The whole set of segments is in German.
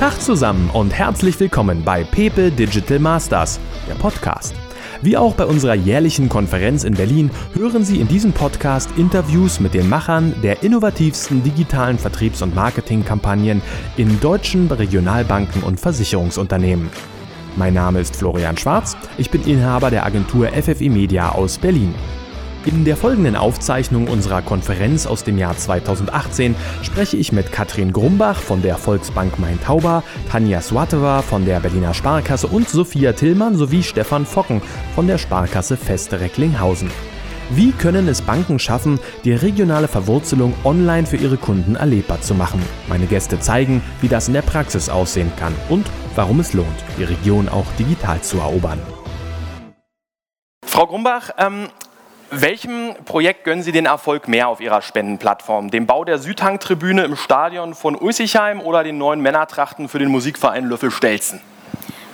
Tag zusammen und herzlich willkommen bei Pepe Digital Masters, der Podcast. Wie auch bei unserer jährlichen Konferenz in Berlin hören Sie in diesem Podcast Interviews mit den Machern der innovativsten digitalen Vertriebs- und Marketingkampagnen in deutschen Regionalbanken und Versicherungsunternehmen. Mein Name ist Florian Schwarz, ich bin Inhaber der Agentur FFI Media aus Berlin. In der folgenden Aufzeichnung unserer Konferenz aus dem Jahr 2018 spreche ich mit Katrin Grumbach von der Volksbank Main-Tauber, Tanja Swatova von der Berliner Sparkasse und Sophia Tillmann sowie Stefan Focken von der Sparkasse Feste Recklinghausen. Wie können es Banken schaffen, die regionale Verwurzelung online für ihre Kunden erlebbar zu machen? Meine Gäste zeigen, wie das in der Praxis aussehen kann und warum es lohnt, die Region auch digital zu erobern. Frau Grumbach, ähm, welchem Projekt gönnen Sie den Erfolg mehr auf Ihrer Spendenplattform? Dem Bau der Südhangtribüne im Stadion von Ulsigheim oder den neuen Männertrachten für den Musikverein Löffel-Stelzen?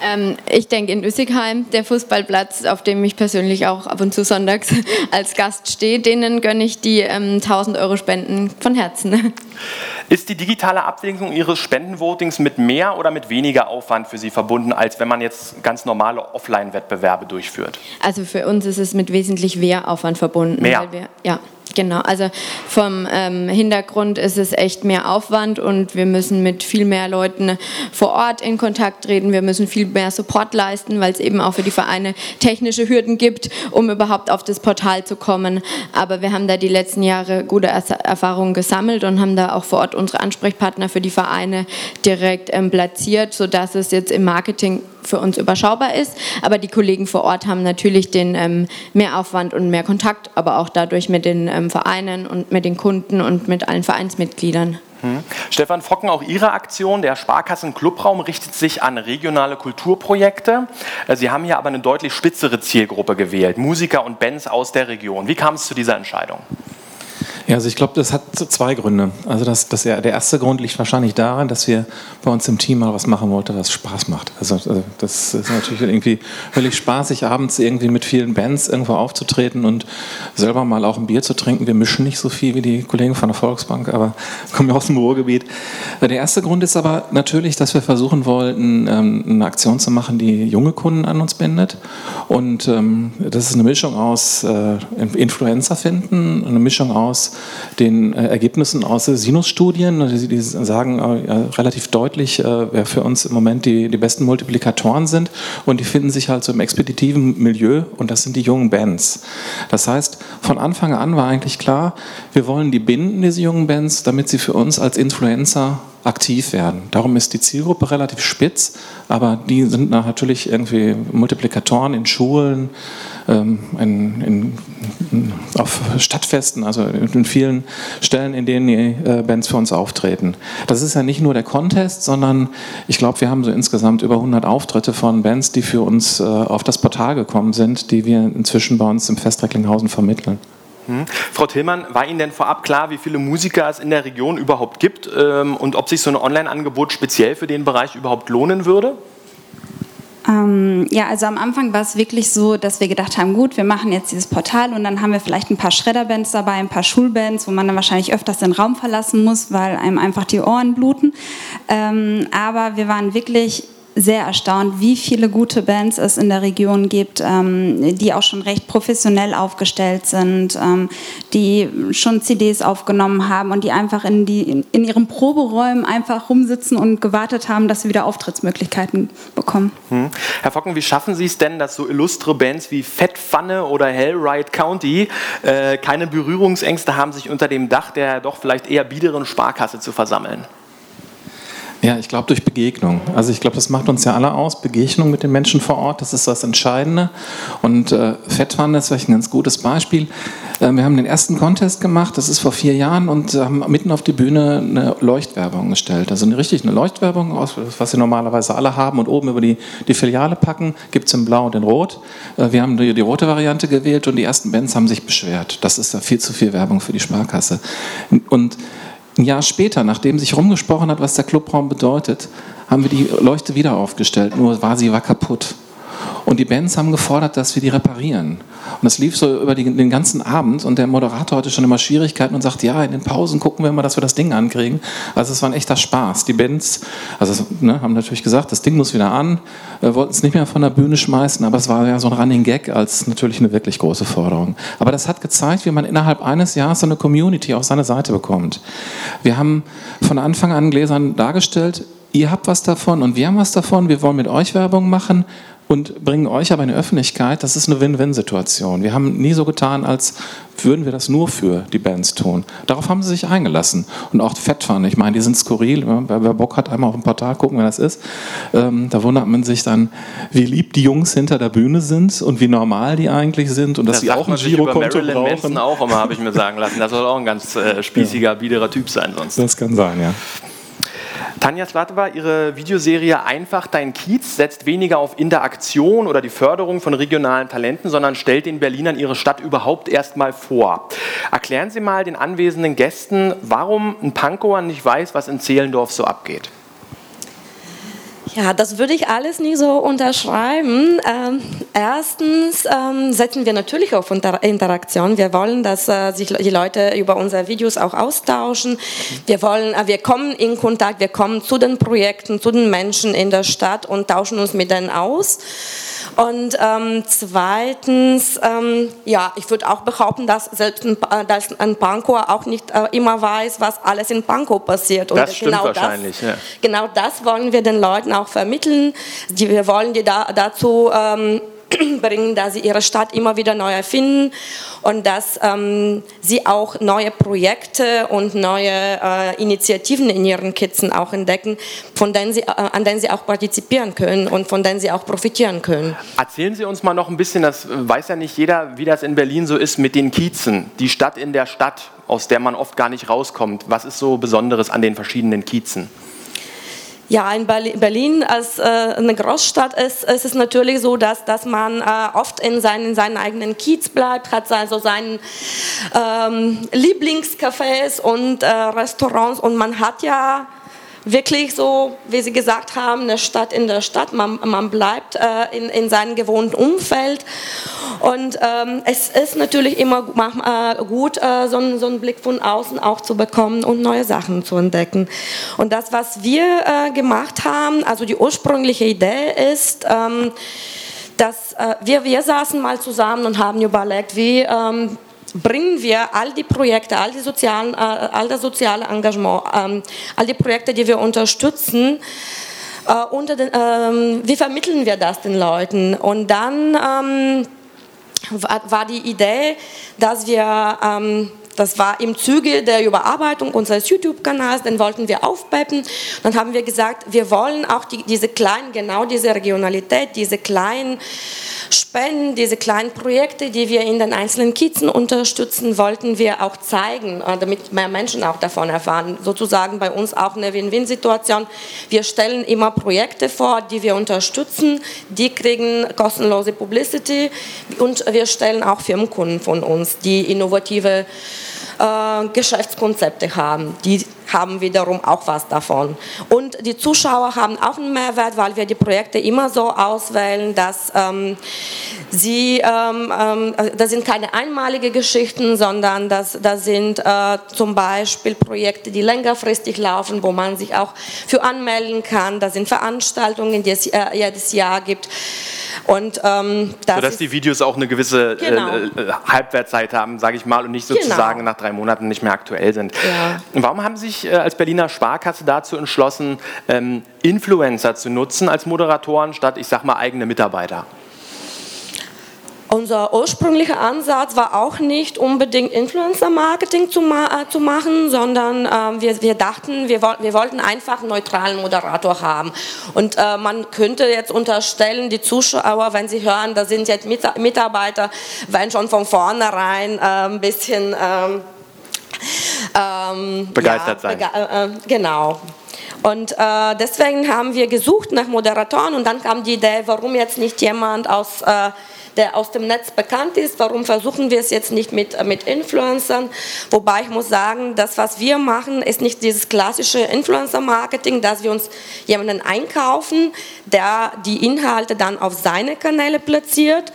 Ähm, ich denke in Üssigheim, der Fußballplatz, auf dem ich persönlich auch ab und zu sonntags als Gast stehe, denen gönne ich die ähm, 1000 Euro Spenden von Herzen. Ist die digitale Abwicklung Ihres Spendenvotings mit mehr oder mit weniger Aufwand für Sie verbunden, als wenn man jetzt ganz normale Offline-Wettbewerbe durchführt? Also für uns ist es mit wesentlich mehr Aufwand verbunden. Mehr? Wir, ja. Genau, also vom ähm, Hintergrund ist es echt mehr Aufwand und wir müssen mit viel mehr Leuten vor Ort in Kontakt treten. Wir müssen viel mehr Support leisten, weil es eben auch für die Vereine technische Hürden gibt, um überhaupt auf das Portal zu kommen. Aber wir haben da die letzten Jahre gute Erfahrungen gesammelt und haben da auch vor Ort unsere Ansprechpartner für die Vereine direkt ähm, platziert, sodass es jetzt im Marketing für uns überschaubar ist. Aber die Kollegen vor Ort haben natürlich den ähm, Mehraufwand und mehr Kontakt, aber auch dadurch mit den ähm, Vereinen und mit den Kunden und mit allen Vereinsmitgliedern. Hm. Stefan Focken, auch Ihre Aktion, der Sparkassen Clubraum, richtet sich an regionale Kulturprojekte. Äh, Sie haben hier aber eine deutlich spitzere Zielgruppe gewählt, Musiker und Bands aus der Region. Wie kam es zu dieser Entscheidung? Ja, also ich glaube, das hat zwei Gründe. Also das, das der erste Grund liegt wahrscheinlich daran, dass wir bei uns im Team mal was machen wollten, was Spaß macht. Also, also das ist natürlich irgendwie völlig spaßig, abends irgendwie mit vielen Bands irgendwo aufzutreten und selber mal auch ein Bier zu trinken. Wir mischen nicht so viel wie die Kollegen von der Volksbank, aber kommen ja aus dem Ruhrgebiet. Der erste Grund ist aber natürlich, dass wir versuchen wollten, ähm, eine Aktion zu machen, die junge Kunden an uns bindet. Und ähm, das ist eine Mischung aus äh, Influencer finden, eine Mischung aus den äh, Ergebnissen aus Sinus-Studien. Die, die, sagen äh, relativ deutlich, äh, wer für uns im Moment die, die besten Multiplikatoren sind. Und die finden sich halt so im expeditiven Milieu und das sind die jungen Bands. Das heißt, von Anfang an war eigentlich klar, wir wollen die binden, diese jungen Bands, damit sie für uns als Influencer aktiv werden. Darum ist die Zielgruppe relativ spitz, aber die sind natürlich irgendwie Multiplikatoren in Schulen, ähm, in, in, auf Stadtfesten, also in vielen Stellen, in denen die äh, Bands für uns auftreten. Das ist ja nicht nur der Contest, sondern ich glaube, wir haben so insgesamt über 100 Auftritte von Bands, die für uns äh, auf das Portal gekommen sind, die wir inzwischen bei uns im Fest Recklinghausen vermitteln. Hm. Frau Tillmann, war Ihnen denn vorab klar, wie viele Musiker es in der Region überhaupt gibt ähm, und ob sich so ein Online-Angebot speziell für den Bereich überhaupt lohnen würde? Ähm, ja, also am Anfang war es wirklich so, dass wir gedacht haben, gut, wir machen jetzt dieses Portal und dann haben wir vielleicht ein paar Schredderbands dabei, ein paar Schulbands, wo man dann wahrscheinlich öfters den Raum verlassen muss, weil einem einfach die Ohren bluten. Ähm, aber wir waren wirklich sehr erstaunt, wie viele gute Bands es in der Region gibt, ähm, die auch schon recht professionell aufgestellt sind, ähm, die schon CDs aufgenommen haben und die einfach in, die, in, ihren Proberäumen einfach rumsitzen und gewartet haben, dass sie wieder Auftrittsmöglichkeiten bekommen. Hm. Herr Focken, wie schaffen Sie es denn, dass so illustre Bands wie Fettpfanne oder Hellride County äh, keine Berührungsängste haben, sich unter dem Dach der doch vielleicht eher biederen Sparkasse zu versammeln? Ja, ich glaube durch Begegnung. Also ich glaube, das macht uns ja alle aus. Begegnung mit den Menschen vor Ort, das ist das Entscheidende. Und äh, Fettwanne ist vielleicht ein ganz gutes Beispiel. Äh, wir haben den ersten Contest gemacht, das ist vor vier Jahren, und haben mitten auf die Bühne eine Leuchtwerbung gestellt. Also eine richtig eine Leuchtwerbung, was sie normalerweise alle haben und oben über die, die Filiale packen, gibt es in Blau und in Rot. Äh, wir haben die, die rote Variante gewählt und die ersten Bands haben sich beschwert. Das ist da viel zu viel Werbung für die Sparkasse. Und ein Jahr später, nachdem sich rumgesprochen hat, was der Clubraum bedeutet, haben wir die Leuchte wieder aufgestellt, nur war sie war kaputt. Und die Bands haben gefordert, dass wir die reparieren. Und das lief so über die, den ganzen Abend und der Moderator hatte schon immer Schwierigkeiten und sagt, ja, in den Pausen gucken wir mal, dass wir das Ding ankriegen. Also es war ein echter Spaß. Die Bands also, ne, haben natürlich gesagt, das Ding muss wieder an, wollten es nicht mehr von der Bühne schmeißen, aber es war ja so ein Running Gag als natürlich eine wirklich große Forderung. Aber das hat gezeigt, wie man innerhalb eines Jahres so eine Community auf seine Seite bekommt. Wir haben von Anfang an Gläsern dargestellt, ihr habt was davon und wir haben was davon, wir wollen mit euch Werbung machen und bringen euch aber in die Öffentlichkeit, das ist eine Win-Win-Situation. Wir haben nie so getan, als würden wir das nur für die Bands tun. Darauf haben sie sich eingelassen und auch fett fand. Ich meine, die sind skurril. Wer, wer Bock hat, einmal auf ein Portal gucken, wer das ist. Ähm, da wundert man sich dann, wie lieb die Jungs hinter der Bühne sind und wie normal die eigentlich sind und das dass sie auch ein Girokonto brauchen. Manson auch immer, habe ich mir sagen lassen. Das soll auch ein ganz äh, spießiger, ja. biederer Typ sein sonst. Das kann sein, ja. Tanja Slatova, Ihre Videoserie Einfach dein Kiez setzt weniger auf Interaktion oder die Förderung von regionalen Talenten, sondern stellt den Berlinern ihre Stadt überhaupt erstmal vor. Erklären Sie mal den anwesenden Gästen, warum ein Pankower nicht weiß, was in Zehlendorf so abgeht. Ja, das würde ich alles nie so unterschreiben. Ähm, erstens ähm, setzen wir natürlich auf Inter Interaktion. Wir wollen, dass äh, sich die Leute über unsere Videos auch austauschen. Wir wollen, äh, wir kommen in Kontakt, wir kommen zu den Projekten, zu den Menschen in der Stadt und tauschen uns mit denen aus. Und ähm, zweitens, ähm, ja, ich würde auch behaupten, dass selbst ein, dass ein Pankow auch nicht äh, immer weiß, was alles in Pankow passiert. Und das stimmt genau wahrscheinlich. Das, ja. Genau das wollen wir den Leuten auch vermitteln. Die, wir wollen die da, dazu ähm, bringen, dass sie ihre Stadt immer wieder neu erfinden und dass ähm, sie auch neue Projekte und neue äh, Initiativen in ihren Kitzen auch entdecken, von denen sie, äh, an denen sie auch partizipieren können und von denen sie auch profitieren können. Erzählen Sie uns mal noch ein bisschen, das weiß ja nicht jeder, wie das in Berlin so ist mit den Kiezen, die Stadt in der Stadt, aus der man oft gar nicht rauskommt. Was ist so Besonderes an den verschiedenen Kiezen? Ja, in Berlin als äh, eine Großstadt ist, ist, es natürlich so, dass, dass man äh, oft in seinen, in seinen eigenen Kiez bleibt, hat also seinen ähm, Lieblingscafés und äh, Restaurants und man hat ja wirklich so, wie Sie gesagt haben, eine Stadt in der Stadt. Man, man bleibt äh, in, in seinem gewohnten Umfeld. Und ähm, es ist natürlich immer äh, gut, äh, so, einen, so, einen, Blick von außen auch zu bekommen und neue Sachen zu entdecken. Und das, was wir äh, gemacht haben, also die ursprüngliche Idee ist, ähm, dass äh, wir, wir saßen mal zusammen und haben überlegt, wie ähm, bringen wir all die Projekte, all, die sozialen, äh, all das soziale Engagement, ähm, all die Projekte, die wir unterstützen, äh, unter den, ähm, wie vermitteln wir das den Leuten? Und dann ähm, war, die Idee, dass wir das war im Zuge der Überarbeitung unseres YouTube-Kanals, den wollten wir aufpeppen. Dann haben wir gesagt, wir wollen auch die, diese kleinen, genau diese Regionalität, diese kleinen Spenden, diese kleinen Projekte, die wir in den einzelnen Kiezen unterstützen, wollten wir auch zeigen, äh, damit mehr Menschen auch davon erfahren. Sozusagen bei uns auch eine Win-Win-Situation. Wir stellen immer Projekte vor, die wir unterstützen. Die kriegen kostenlose Publicity und wir stellen auch Firmenkunden von uns, die innovative äh, Geschäftskonzepte haben. Die haben wiederum auch was davon. Und die Zuschauer haben auch einen Mehrwert, weil wir die Projekte immer so auswählen, dass ähm, sie, ähm, ähm, das sind keine einmalige Geschichten, sondern das, das sind äh, zum Beispiel Projekte, die längerfristig laufen, wo man sich auch für anmelden kann. Das sind Veranstaltungen, die es äh, jedes Jahr gibt. Und, ähm, das Sodass die Videos auch eine gewisse äh, genau. äh, Halbwertzeit haben, sage ich mal, und nicht sozusagen genau. nach drei Monaten nicht mehr aktuell sind. Ja. Warum haben Sie sich äh, als Berliner Sparkasse dazu entschlossen, ähm, Influencer zu nutzen als Moderatoren statt, ich sag mal, eigene Mitarbeiter? Unser ursprünglicher Ansatz war auch nicht unbedingt Influencer-Marketing zu, ma äh, zu, machen, sondern äh, wir, wir, dachten, wir, wir, wollten einfach einen neutralen Moderator haben. Und äh, man könnte jetzt unterstellen, die Zuschauer, wenn sie hören, da sind jetzt Mitarbeiter, werden schon von vornherein äh, ein bisschen ähm, begeistert ja, sein. Bege äh, äh, genau. Und äh, deswegen haben wir gesucht nach Moderatoren und dann kam die Idee, warum jetzt nicht jemand aus der aus dem Netz bekannt ist. Warum versuchen wir es jetzt nicht mit, äh, mit Influencern? Wobei ich muss sagen, das, was wir machen, ist nicht dieses klassische Influencer-Marketing, dass wir uns jemanden einkaufen, der die Inhalte dann auf seine Kanäle platziert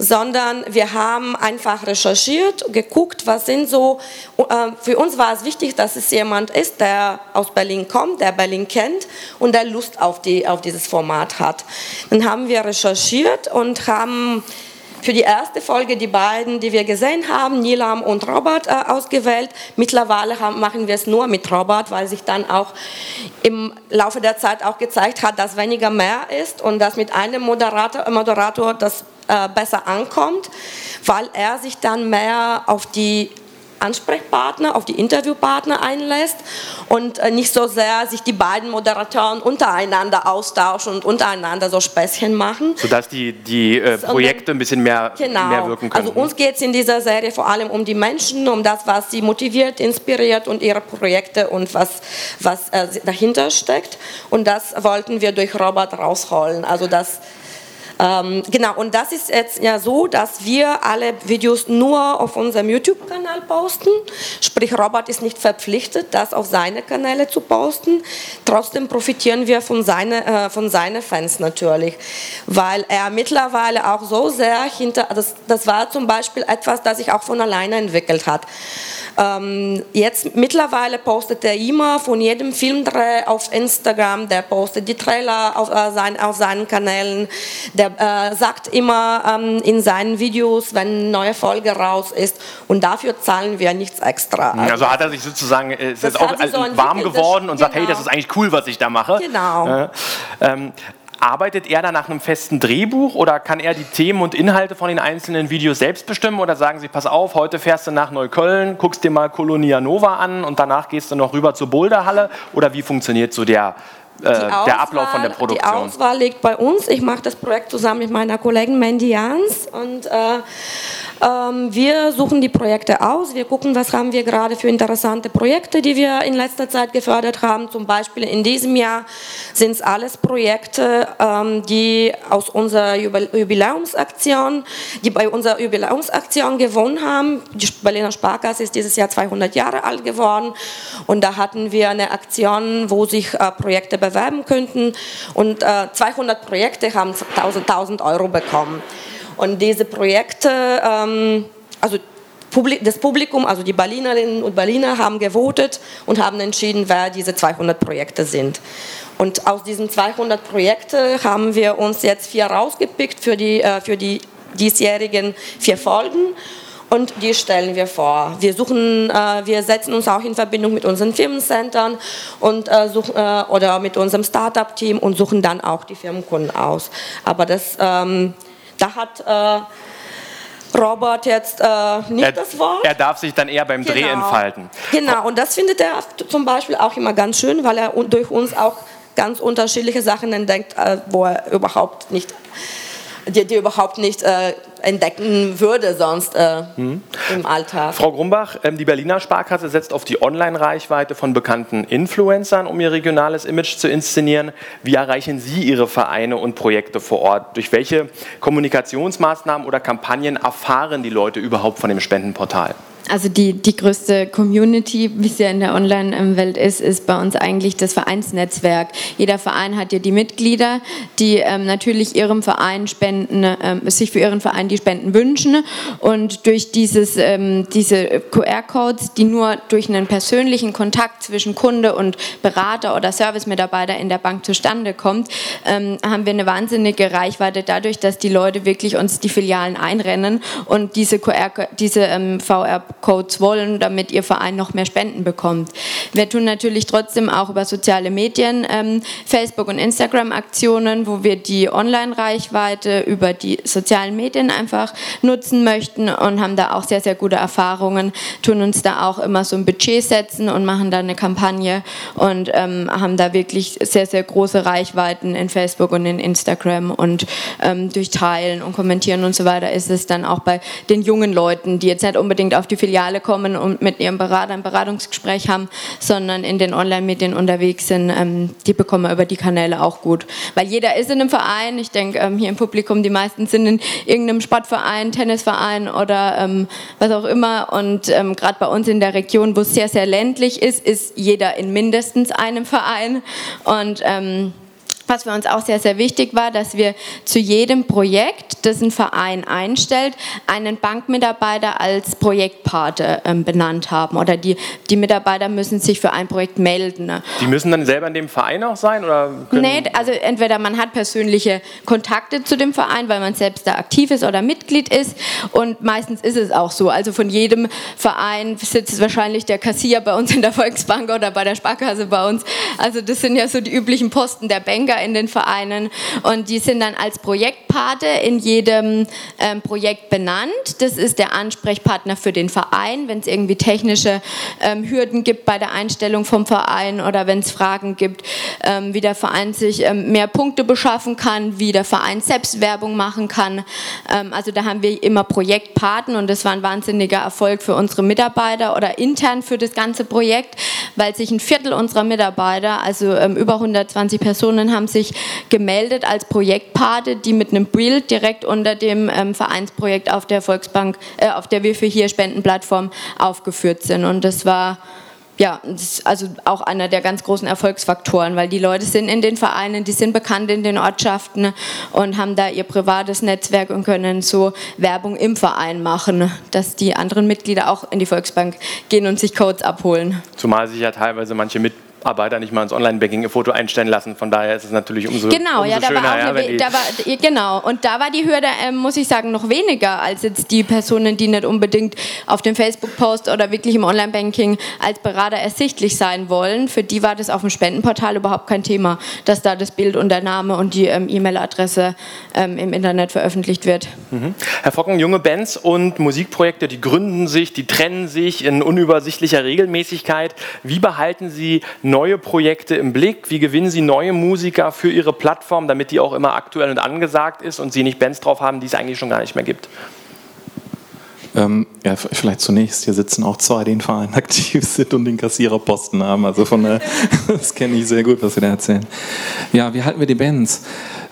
sondern wir haben einfach recherchiert, geguckt, was sind so, äh, für uns war es wichtig, dass es jemand ist, der aus Berlin kommt, der Berlin kennt und der Lust auf, die, auf dieses Format hat. Dann haben wir recherchiert und haben für die erste Folge die beiden, die wir gesehen haben, Nilam und Robert, äh, ausgewählt. Mittlerweile haben, machen wir es nur mit Robert, weil sich dann auch im Laufe der Zeit auch gezeigt hat, dass weniger mehr ist und dass mit einem Moderator, Moderator das äh, besser ankommt, weil er sich dann mehr auf die Ansprechpartner, auf die Interviewpartner einlässt und äh, nicht so sehr sich die beiden Moderatoren untereinander austauschen und untereinander so Späßchen machen. Sodass die, die äh, Projekte ein bisschen mehr, genau. mehr wirken können. Also uns geht es in dieser Serie vor allem um die Menschen, um das, was sie motiviert, inspiriert und ihre Projekte und was, was äh, dahinter steckt. Und das wollten wir durch Robert rausholen. Also das ähm, genau, und das ist jetzt ja so, dass wir alle Videos nur auf unserem YouTube-Kanal posten. Sprich, Robert ist nicht verpflichtet, das auf seine Kanäle zu posten. Trotzdem profitieren wir von, seine, äh, von seinen Fans natürlich, weil er mittlerweile auch so sehr hinter, das, das war zum Beispiel etwas, das sich auch von alleine entwickelt hat. Ähm, jetzt mittlerweile postet er immer von jedem Filmdreh auf Instagram, der postet die Trailer auf, äh, sein, auf seinen Kanälen, der äh, sagt immer ähm, in seinen Videos, wenn eine neue Folge raus ist und dafür zahlen wir nichts extra. Also, also hat er sich sozusagen äh, ist auch so warm geworden und sagt, hey, das genau. ist eigentlich cool, was ich da mache. Genau. Äh, ähm, Arbeitet er da nach einem festen Drehbuch oder kann er die Themen und Inhalte von den einzelnen Videos selbst bestimmen oder sagen Sie, pass auf, heute fährst du nach Neukölln, guckst dir mal Colonia Nova an und danach gehst du noch rüber zur Boulderhalle oder wie funktioniert so der, äh, Auswahl, der Ablauf von der Produktion? Die Auswahl liegt bei uns. Ich mache das Projekt zusammen mit meiner Kollegin Mandy Jans und äh, wir suchen die Projekte aus, wir gucken, was haben wir gerade für interessante Projekte, die wir in letzter Zeit gefördert haben. Zum Beispiel in diesem Jahr sind es alles Projekte, ähm, die aus unserer Jubiläumsaktion, die bei unserer Jubiläumsaktion gewonnen haben. Die Berliner Sparkasse ist dieses Jahr 200 Jahre alt geworden und da hatten wir eine Aktion, wo sich äh, Projekte bewerben könnten und 200 äh, Projekte haben 1000, 1000 Euro bekommen. Und diese Projekte, ähm, also das Publikum, also die Berlinerinnen und Berliner haben gewotet und haben entschieden, wer diese 200 Projekte sind. Und aus diesen 200 Projekten haben wir uns jetzt vier rausgepickt für die, äh, für die diesjährigen vier Folgen und die stellen wir vor. Wir suchen, äh, wir setzen uns auch in Verbindung mit unseren Firmencentern und äh, suchen, oder mit unserem Startup-Team und suchen dann auch die Firmenkunden aus. Aber das ähm, da hat äh, Robert jetzt äh, nicht er, das Wort. Er darf sich dann eher beim genau. Dreh entfalten. Genau, und das findet er zum Beispiel auch immer ganz schön, weil er durch uns auch ganz unterschiedliche Sachen entdeckt, äh, wo er überhaupt nicht die, die überhaupt nicht äh, entdecken würde sonst äh, mhm. im Alltag. Frau Grumbach, ähm, die Berliner Sparkasse setzt auf die Online-Reichweite von bekannten Influencern, um ihr regionales Image zu inszenieren. Wie erreichen Sie Ihre Vereine und Projekte vor Ort? Durch welche Kommunikationsmaßnahmen oder Kampagnen erfahren die Leute überhaupt von dem Spendenportal? Also die, die größte Community, wie es ja in der Online-Welt ist, ist bei uns eigentlich das Vereinsnetzwerk. Jeder Verein hat ja die Mitglieder, die ähm, natürlich ihrem Verein spenden, ähm, sich für ihren Verein die Spenden wünschen. Und durch dieses, ähm, diese QR-Codes, die nur durch einen persönlichen Kontakt zwischen Kunde und Berater oder Servicemitarbeiter in der Bank zustande kommt, ähm, haben wir eine wahnsinnige Reichweite dadurch, dass die Leute wirklich uns die Filialen einrennen und diese QR, diese ähm, VR Codes wollen, damit Ihr Verein noch mehr Spenden bekommt. Wir tun natürlich trotzdem auch über soziale Medien, ähm, Facebook und Instagram Aktionen, wo wir die Online-Reichweite über die sozialen Medien einfach nutzen möchten und haben da auch sehr, sehr gute Erfahrungen, tun uns da auch immer so ein Budget setzen und machen da eine Kampagne und ähm, haben da wirklich sehr, sehr große Reichweiten in Facebook und in Instagram und ähm, durch Teilen und Kommentieren und so weiter ist es dann auch bei den jungen Leuten, die jetzt nicht unbedingt auf die Filiale kommen und mit ihrem Berater ein Beratungsgespräch haben, sondern in den Online-Medien unterwegs sind, ähm, die bekommen wir über die Kanäle auch gut. Weil jeder ist in einem Verein, ich denke ähm, hier im Publikum, die meisten sind in irgendeinem Sportverein, Tennisverein oder ähm, was auch immer. Und ähm, gerade bei uns in der Region, wo es sehr, sehr ländlich ist, ist jeder in mindestens einem Verein. Und ähm, was für uns auch sehr, sehr wichtig war, dass wir zu jedem Projekt, das ein Verein einstellt, einen Bankmitarbeiter als Projektpate ähm, benannt haben. Oder die, die Mitarbeiter müssen sich für ein Projekt melden. Ne? Die müssen dann selber in dem Verein auch sein? Oder nee, also entweder man hat persönliche Kontakte zu dem Verein, weil man selbst da aktiv ist oder Mitglied ist. Und meistens ist es auch so. Also von jedem Verein sitzt wahrscheinlich der Kassier bei uns in der Volksbank oder bei der Sparkasse bei uns. Also das sind ja so die üblichen Posten der Banker in den Vereinen und die sind dann als Projektpate in jedem ähm, Projekt benannt. Das ist der Ansprechpartner für den Verein, wenn es irgendwie technische ähm, Hürden gibt bei der Einstellung vom Verein oder wenn es Fragen gibt, ähm, wie der Verein sich ähm, mehr Punkte beschaffen kann, wie der Verein selbst Werbung machen kann. Ähm, also da haben wir immer Projektpaten und das war ein wahnsinniger Erfolg für unsere Mitarbeiter oder intern für das ganze Projekt, weil sich ein Viertel unserer Mitarbeiter, also ähm, über 120 Personen, haben sich gemeldet als Projektpate, die mit einem Bild direkt unter dem ähm, Vereinsprojekt auf der Volksbank, äh, auf der wir für hier Spendenplattform aufgeführt sind. Und das war ja, also auch einer der ganz großen Erfolgsfaktoren, weil die Leute sind in den Vereinen, die sind bekannt in den Ortschaften und haben da ihr privates Netzwerk und können so Werbung im Verein machen, dass die anderen Mitglieder auch in die Volksbank gehen und sich Codes abholen. Zumal sich ja teilweise manche mit Arbeiter nicht mal ins Online-Banking ihr Foto einstellen lassen. Von daher ist es natürlich umso, genau, umso ja, da schöner. War auch eine, da war, genau, und da war die Hürde, äh, muss ich sagen, noch weniger als jetzt die Personen, die nicht unbedingt auf dem Facebook-Post oder wirklich im Online-Banking als Berater ersichtlich sein wollen. Für die war das auf dem Spendenportal überhaupt kein Thema, dass da das Bild und der Name und die ähm, E-Mail-Adresse ähm, im Internet veröffentlicht wird. Mhm. Herr Focken, junge Bands und Musikprojekte, die gründen sich, die trennen sich in unübersichtlicher Regelmäßigkeit. Wie behalten Sie neue Projekte im Blick? Wie gewinnen Sie neue Musiker für Ihre Plattform, damit die auch immer aktuell und angesagt ist und Sie nicht Bands drauf haben, die es eigentlich schon gar nicht mehr gibt? Ähm, ja, vielleicht zunächst, hier sitzen auch zwei, die in Verein aktiv sind und den Kassiererposten haben. Also von der, das kenne ich sehr gut, was Sie da erzählen. Ja, wie halten wir die Bands?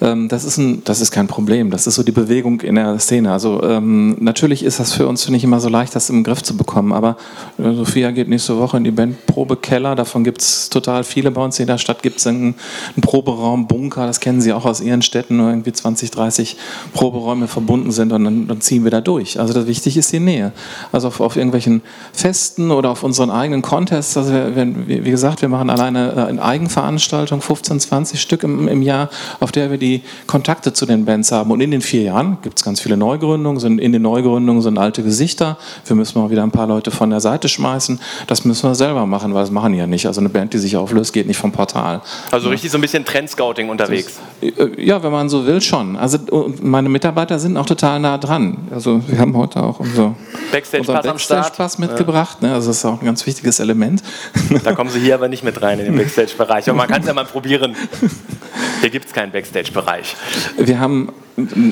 Ähm, das, ist ein, das ist kein Problem. Das ist so die Bewegung in der Szene. Also ähm, natürlich ist das für uns nicht immer so leicht, das im Griff zu bekommen. Aber äh, Sophia geht nächste Woche in die Bandprobe Keller. Davon gibt es total viele bei uns. In der Stadt gibt es einen, einen, Proberaum, Bunker. Das kennen Sie auch aus Ihren Städten, wo irgendwie 20, 30 Proberäume verbunden sind. Und dann, dann ziehen wir da durch. Also das Wichtige ist die Nähe. Also auf, auf irgendwelchen Festen oder auf unseren eigenen Contests. Also wir, wie gesagt, wir machen alleine äh, in Eigenveranstaltungen 15, 20 Stück im, im Jahr, auf der wir die die Kontakte zu den Bands haben. Und in den vier Jahren gibt es ganz viele Neugründungen. Sind, in den Neugründungen sind alte Gesichter. Wir müssen mal wieder ein paar Leute von der Seite schmeißen. Das müssen wir selber machen, weil das machen die ja nicht. Also eine Band, die sich auflöst, geht nicht vom Portal. Also richtig so ein bisschen Trendscouting unterwegs. Das, ja, wenn man so will, schon. Also meine Mitarbeiter sind auch total nah dran. Also wir haben heute auch unser Backstage-Pass Backstage mitgebracht. Ja. Ne? Also das ist auch ein ganz wichtiges Element. Da kommen Sie hier aber nicht mit rein in den Backstage-Bereich. Aber man kann es ja mal probieren. Hier gibt es keinen Backstage-Bereich. Wir haben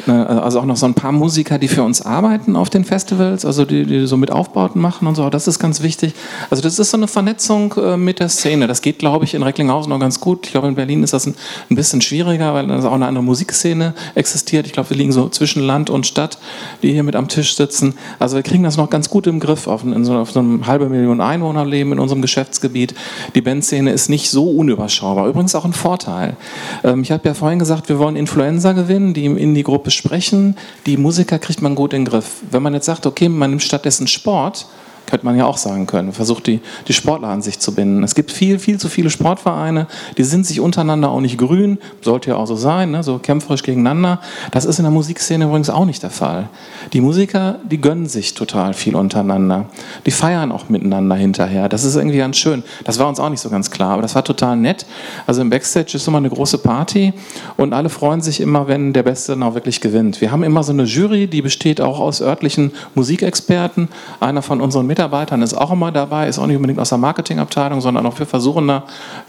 also auch noch so ein paar Musiker, die für uns arbeiten auf den Festivals, also die, die so mit Aufbauten machen und so. Das ist ganz wichtig. Also das ist so eine Vernetzung äh, mit der Szene. Das geht, glaube ich, in Recklinghausen noch ganz gut. Ich glaube, in Berlin ist das ein, bisschen schwieriger, weil da auch eine andere Musikszene existiert. Ich glaube, wir liegen so zwischen Land und Stadt, die hier mit am Tisch sitzen. Also wir kriegen das noch ganz gut im Griff auf, in so, auf so einem halben Million Einwohner leben in unserem Geschäftsgebiet. Die Bandszene ist nicht so unüberschaubar. Übrigens auch ein Vorteil. Ähm, ich habe ja vorhin gesagt, wir wollen Influencer gewinnen, die in die Gruppe sprechen. Die Musiker kriegt man gut in den Griff. Wenn man jetzt sagt, okay, man nimmt stattdessen Sport, könnte man ja auch sagen können. Versucht die, die Sportler an sich zu binden. Es gibt viel, viel zu viele Sportvereine, die sind sich untereinander auch nicht grün, sollte ja auch so sein, ne? so kämpferisch gegeneinander. Das ist in der Musikszene übrigens auch nicht der Fall. Die Musiker, die gönnen sich total viel untereinander. Die feiern auch miteinander hinterher. Das ist irgendwie ganz schön. Das war uns auch nicht so ganz klar, aber das war total nett. Also im Backstage ist immer eine große Party und alle freuen sich immer, wenn der Beste dann auch wirklich gewinnt. Wir haben immer so eine Jury, die besteht auch aus örtlichen Musikexperten. Einer von unseren Mitarbeitern ist auch immer dabei, ist auch nicht unbedingt aus der Marketingabteilung, sondern auch wir versuchen da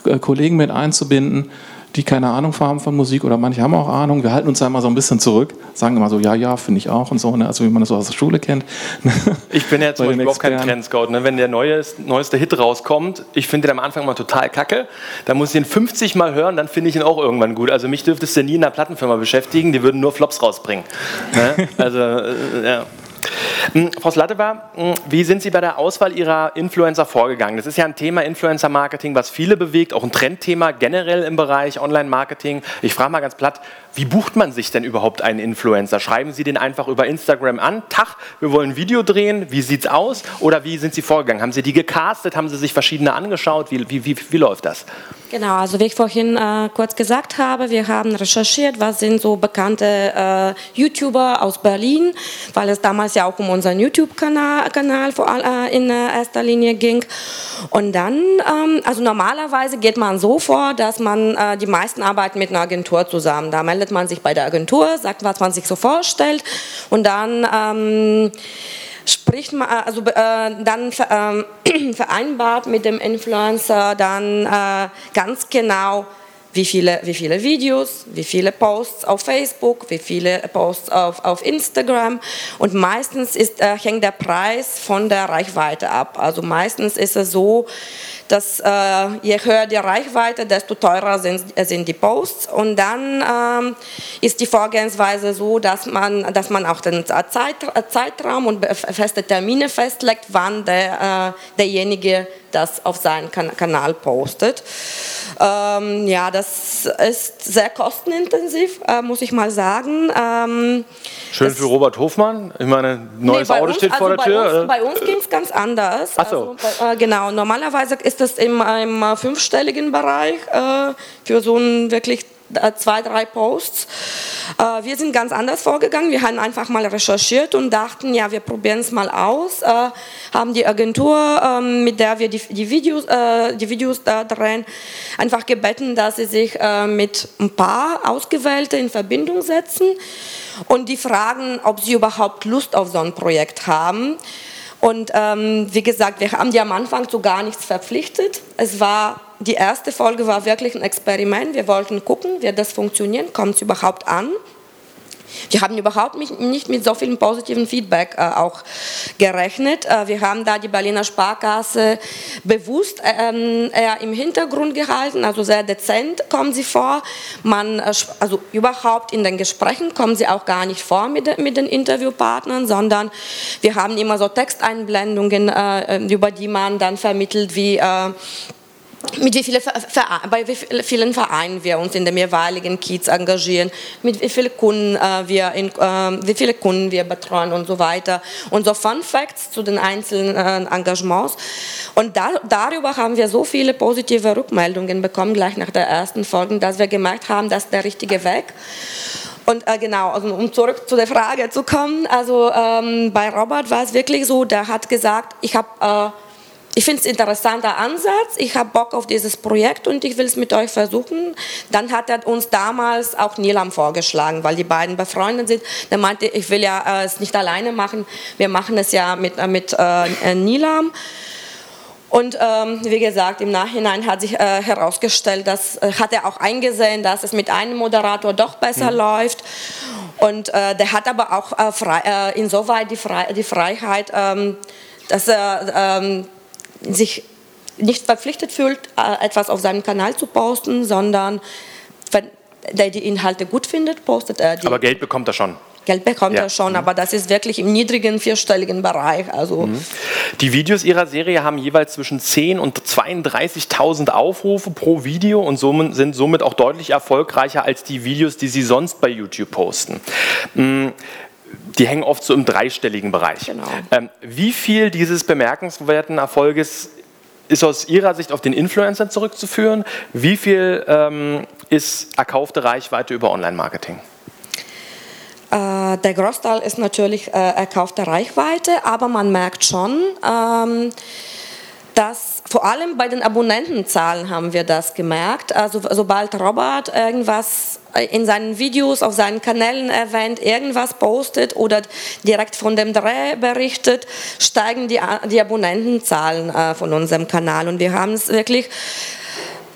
äh, Kollegen mit einzubinden, die keine Ahnung haben von Musik oder manche haben auch Ahnung. Wir halten uns da immer so ein bisschen zurück, sagen immer so, ja, ja, finde ich auch und so, ne? also wie man das so aus der Schule kennt. Ich bin ja zum Beispiel überhaupt kein Trendscout. Ne? Wenn der neueste, neueste Hit rauskommt, ich finde den am Anfang mal total kacke, dann muss ich ihn 50 Mal hören, dann finde ich ihn auch irgendwann gut. Also mich dürftest du nie in einer Plattenfirma beschäftigen, die würden nur Flops rausbringen. Ne? Also, äh, ja. Hm, Frau Slattewa, hm, wie sind Sie bei der Auswahl Ihrer Influencer vorgegangen? Das ist ja ein Thema Influencer-Marketing, was viele bewegt, auch ein Trendthema generell im Bereich Online-Marketing. Ich frage mal ganz platt, wie bucht man sich denn überhaupt einen Influencer? Schreiben Sie den einfach über Instagram an? Tag, wir wollen ein Video drehen, wie sieht's aus? Oder wie sind Sie vorgegangen? Haben Sie die gecastet? Haben Sie sich verschiedene angeschaut? Wie, wie, wie, wie läuft das? Genau, also wie ich vorhin äh, kurz gesagt habe, wir haben recherchiert, was sind so bekannte äh, YouTuber aus Berlin, weil es damals ja auch um unseren YouTube-Kanal Kanal vor, äh, in erster Linie ging. Und dann, ähm, also normalerweise geht man so vor, dass man, äh, die meisten arbeiten mit einer Agentur zusammen. Da meldet man sich bei der Agentur, sagt, was man sich so vorstellt und dann... Ähm, spricht man, also äh, dann äh, vereinbart mit dem Influencer dann äh, ganz genau, wie viele, wie viele Videos, wie viele Posts auf Facebook, wie viele Posts auf, auf Instagram. Und meistens ist, äh, hängt der Preis von der Reichweite ab. Also meistens ist es so, dass äh, je höher die Reichweite, desto teurer sind, sind die Posts. Und dann ähm, ist die Vorgehensweise so, dass man, dass man auch den Zeit, Zeitraum und feste Termine festlegt, wann der, äh, derjenige das auf seinen kan Kanal postet. Ähm, ja, das ist sehr kostenintensiv, äh, muss ich mal sagen. Ähm, Schön für Robert Hofmann. Ich meine, neues nee, Auto uns, steht also vor der Tür. Uns, bei uns ging es ganz anders. Ach so. Also, äh, genau, normalerweise ist das in einem fünfstelligen Bereich äh, für so ein wirklich äh, zwei, drei Posts. Äh, wir sind ganz anders vorgegangen. Wir haben einfach mal recherchiert und dachten, ja, wir probieren es mal aus. Äh, haben die Agentur, ähm, mit der wir die, die Videos, die Videos da drehen, einfach gebeten, dass sie sich mit ein paar Ausgewählte in Verbindung setzen und die fragen, ob sie überhaupt Lust auf so ein Projekt haben. Und ähm, wie gesagt, wir haben die am Anfang zu gar nichts verpflichtet. Es war, die erste Folge war wirklich ein Experiment. Wir wollten gucken, wird das funktionieren, kommt es überhaupt an. Wir haben überhaupt nicht mit so viel positiven Feedback äh, auch gerechnet. Äh, wir haben da die Berliner Sparkasse bewusst ähm, eher im Hintergrund gehalten, also sehr dezent kommen sie vor. Man, äh, also überhaupt in den Gesprächen kommen sie auch gar nicht vor mit, den Interviewpartnern, sondern wir haben immer so Texteinblendungen, äh, über die man dann vermittelt, wie äh, mit wie viele bei wie vielen Vereinen wir uns in dem jeweiligen Kiez engagieren, mit wie vielen Kunden äh, wir in, äh, wie viele Kunden wir betreuen und so weiter? Und so Fun Facts zu den einzelnen äh, Engagements. Und da, darüber haben wir so viele positive Rückmeldungen bekommen gleich nach der ersten Folge, dass wir gemerkt haben, das ist der richtige Weg. Und äh, genau, also um zurück zu der Frage zu kommen, also ähm, bei Robert war es wirklich so, der hat gesagt, ich habe äh, ich finde es ein interessanter Ansatz, ich habe Bock auf dieses Projekt und ich will es mit euch versuchen. Dann hat er uns damals auch Nilam vorgeschlagen, weil die beiden befreundet sind. Er meinte, ich will ja äh, es nicht alleine machen, wir machen es ja mit, äh, mit äh, Nilam. Und ähm, wie gesagt, im Nachhinein hat sich äh, herausgestellt, dass äh, hat er auch eingesehen, dass es mit einem Moderator doch besser mhm. läuft. Und äh, der hat aber auch äh, frei, äh, insoweit die, Fre die Freiheit, ähm, dass er ähm, sich nicht verpflichtet fühlt, äh, etwas auf seinem Kanal zu posten, sondern wenn er die Inhalte gut findet, postet er die. Aber Geld bekommt er schon. Geld bekommt ja. er schon, aber das ist wirklich im niedrigen vierstelligen Bereich. Also mhm. Die Videos Ihrer Serie haben jeweils zwischen 10 und 32.000 Aufrufe pro Video und sind somit auch deutlich erfolgreicher als die Videos, die Sie sonst bei YouTube posten. Mhm die hängen oft so im dreistelligen Bereich. Genau. Ähm, wie viel dieses bemerkenswerten Erfolges ist aus Ihrer Sicht auf den Influencer zurückzuführen? Wie viel ähm, ist erkaufte Reichweite über Online-Marketing? Äh, der Großteil ist natürlich äh, erkaufte Reichweite, aber man merkt schon, ähm, dass vor allem bei den Abonnentenzahlen haben wir das gemerkt. Also sobald Robert irgendwas in seinen Videos auf seinen Kanälen erwähnt, irgendwas postet oder direkt von dem Dreh berichtet, steigen die, die Abonnentenzahlen äh, von unserem Kanal. Und wir haben es wirklich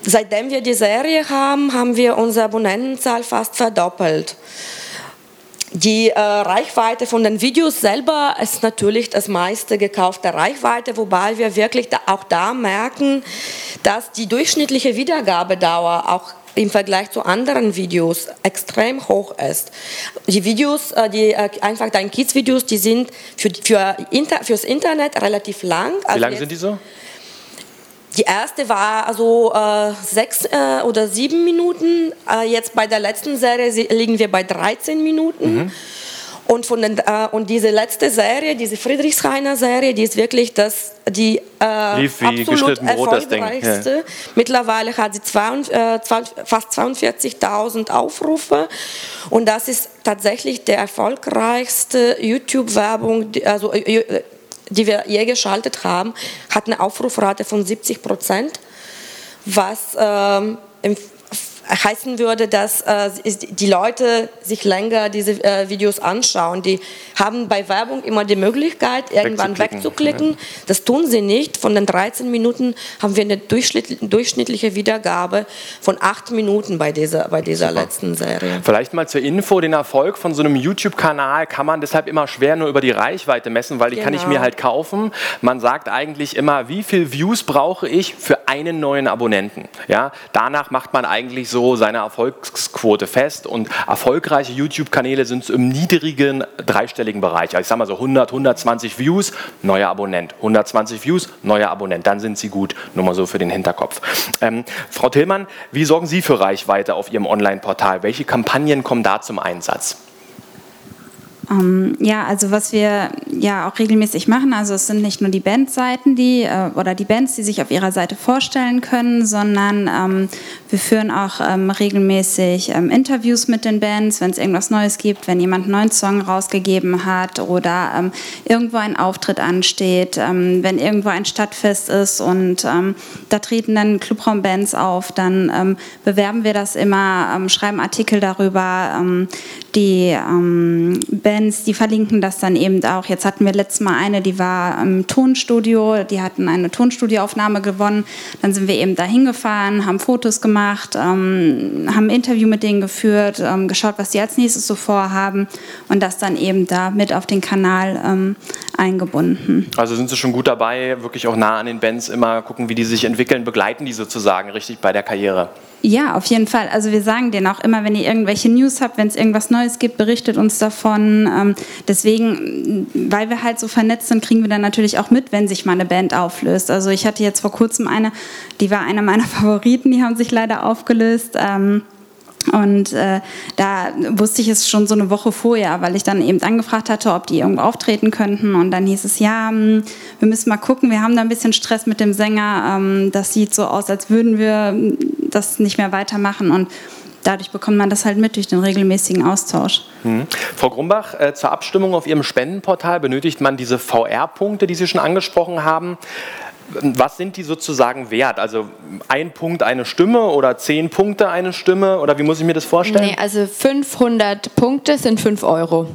seitdem wir die Serie haben, haben wir unsere Abonnentenzahl fast verdoppelt. Die äh, Reichweite von den Videos selber ist natürlich das meiste gekaufte Reichweite, wobei wir wirklich da, auch da merken, dass die durchschnittliche Wiedergabedauer auch im Vergleich zu anderen Videos extrem hoch ist. Die Videos, äh, die äh, einfach deine Kids-Videos, die sind für, für Inter, fürs Internet relativ lang. Wie also lang sind die so? Die erste war also äh, sechs äh, oder sieben Minuten. Äh, jetzt bei der letzten Serie liegen wir bei 13 Minuten. Mhm. Und, von den, äh, und diese letzte Serie, diese Friedrichshainer Serie, die ist wirklich das, die äh, absolut erfolgreichste. Ja. Mittlerweile hat sie zwei, äh, fast 42.000 Aufrufe und das ist tatsächlich der erfolgreichste YouTube-Werbung, also die wir je geschaltet haben, hat eine Aufrufrate von 70 Prozent, was ähm, heißen würde, dass äh, die Leute sich länger diese äh, Videos anschauen. Die haben bei Werbung immer die Möglichkeit, irgendwann wegzuklicken. Das tun sie nicht. Von den 13 Minuten haben wir eine durchschnittliche Wiedergabe von 8 Minuten bei dieser, bei dieser letzten Serie. Vielleicht mal zur Info, den Erfolg von so einem YouTube-Kanal kann man deshalb immer schwer nur über die Reichweite messen, weil die genau. kann ich mir genau. halt kaufen. Man sagt eigentlich immer, wie viel Views brauche ich für einen neuen Abonnenten. Ja? Danach macht man eigentlich so so seine Erfolgsquote fest und erfolgreiche YouTube-Kanäle sind im niedrigen dreistelligen Bereich. Also ich sage mal so 100, 120 Views, neuer Abonnent. 120 Views, neuer Abonnent. Dann sind sie gut. Nur mal so für den Hinterkopf. Ähm, Frau Tillmann, wie sorgen Sie für Reichweite auf Ihrem Online-Portal? Welche Kampagnen kommen da zum Einsatz? Ähm, ja, also was wir ja auch regelmäßig machen, also es sind nicht nur die Bandseiten, die äh, oder die Bands, die sich auf ihrer Seite vorstellen können, sondern ähm, wir führen auch ähm, regelmäßig ähm, Interviews mit den Bands, wenn es irgendwas Neues gibt, wenn jemand einen neuen Song rausgegeben hat oder ähm, irgendwo ein Auftritt ansteht, ähm, wenn irgendwo ein Stadtfest ist und da treten dann Clubraumbands auf, dann bewerben wir das immer, schreiben Artikel darüber, die Bands Bands, die verlinken das dann eben auch. Jetzt hatten wir letztes Mal eine, die war im Tonstudio, die hatten eine Tonstudioaufnahme gewonnen. Dann sind wir eben da hingefahren, haben Fotos gemacht, ähm, haben ein Interview mit denen geführt, ähm, geschaut, was die als nächstes so vorhaben und das dann eben da mit auf den Kanal ähm, eingebunden. Also sind Sie schon gut dabei, wirklich auch nah an den Bands immer gucken, wie die sich entwickeln, begleiten die sozusagen richtig bei der Karriere? Ja, auf jeden Fall. Also wir sagen denen auch immer, wenn ihr irgendwelche News habt, wenn es irgendwas Neues gibt, berichtet uns davon. Ähm, deswegen, weil wir halt so vernetzt sind, kriegen wir dann natürlich auch mit, wenn sich mal eine Band auflöst. Also ich hatte jetzt vor kurzem eine, die war eine meiner Favoriten, die haben sich leider aufgelöst. Ähm, und äh, da wusste ich es schon so eine Woche vorher, weil ich dann eben angefragt hatte, ob die irgendwo auftreten könnten. Und dann hieß es, ja, hm, wir müssen mal gucken, wir haben da ein bisschen Stress mit dem Sänger. Ähm, das sieht so aus, als würden wir das nicht mehr weitermachen. Und dadurch bekommt man das halt mit durch den regelmäßigen Austausch. Mhm. Frau Grumbach, äh, zur Abstimmung auf Ihrem Spendenportal benötigt man diese VR-Punkte, die Sie schon angesprochen haben was sind die sozusagen wert? Also ein Punkt eine Stimme oder zehn Punkte eine Stimme oder wie muss ich mir das vorstellen? Nee, also 500 Punkte sind 5 Euro.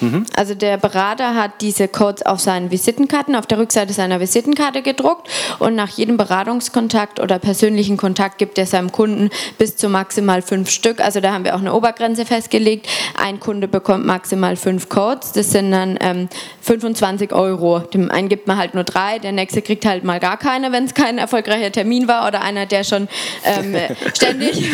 Mhm. Also der Berater hat diese Codes auf seinen Visitenkarten, auf der Rückseite seiner Visitenkarte gedruckt und nach jedem Beratungskontakt oder persönlichen Kontakt gibt er seinem Kunden bis zu maximal fünf Stück. Also da haben wir auch eine Obergrenze festgelegt. Ein Kunde bekommt maximal fünf Codes. Das sind dann ähm, 25 Euro. Dem einen gibt man halt nur drei, der nächste kriegt halt mal gar keine, wenn es kein erfolgreicher Termin war oder einer, der schon ähm, ständig.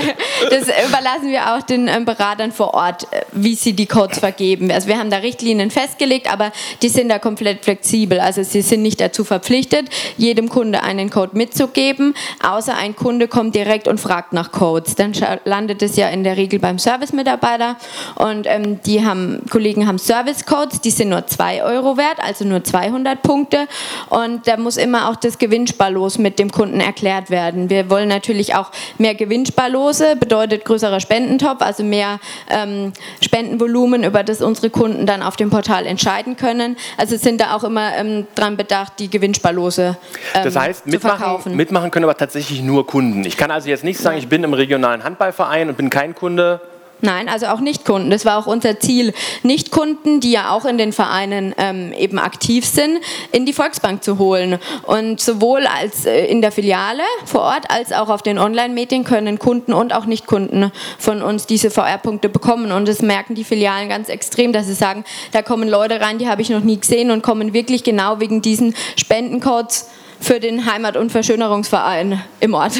das überlassen wir auch den ähm, Beratern vor Ort, äh, wie sie die Codes vergeben Also wir haben da Richtlinien festgelegt, aber die sind da komplett flexibel. Also sie sind nicht dazu verpflichtet, jedem Kunde einen Code mitzugeben, außer ein Kunde kommt direkt und fragt nach Codes. Dann landet es ja in der Regel beim Service-Mitarbeiter und ähm, die haben, Kollegen haben Service-Codes, die sind nur 2 Euro wert, also nur 200 Punkte und da muss immer auch das Gewinnsparlos mit dem Kunden erklärt werden. Wir wollen natürlich auch mehr Gewinnsparlose, bedeutet größerer Spendentopf, also mehr ähm, Spendenvolumen, über das unsere unsere Kunden dann auf dem Portal entscheiden können. Also sind da auch immer ähm, dran bedacht, die Gewinnsparlose ähm, das heißt, mitmachen, mitmachen können aber tatsächlich nur Kunden. Ich kann also jetzt nicht sagen, ich bin im regionalen Handballverein und bin kein Kunde Nein, also auch Nichtkunden. Das war auch unser Ziel. Nichtkunden, die ja auch in den Vereinen ähm, eben aktiv sind, in die Volksbank zu holen. Und sowohl als äh, in der Filiale vor Ort als auch auf den Online-Medien können Kunden und auch Nichtkunden von uns diese VR-Punkte bekommen. Und das merken die Filialen ganz extrem, dass sie sagen, da kommen Leute rein, die habe ich noch nie gesehen und kommen wirklich genau wegen diesen Spendencodes für den Heimat- und Verschönerungsverein im Ort.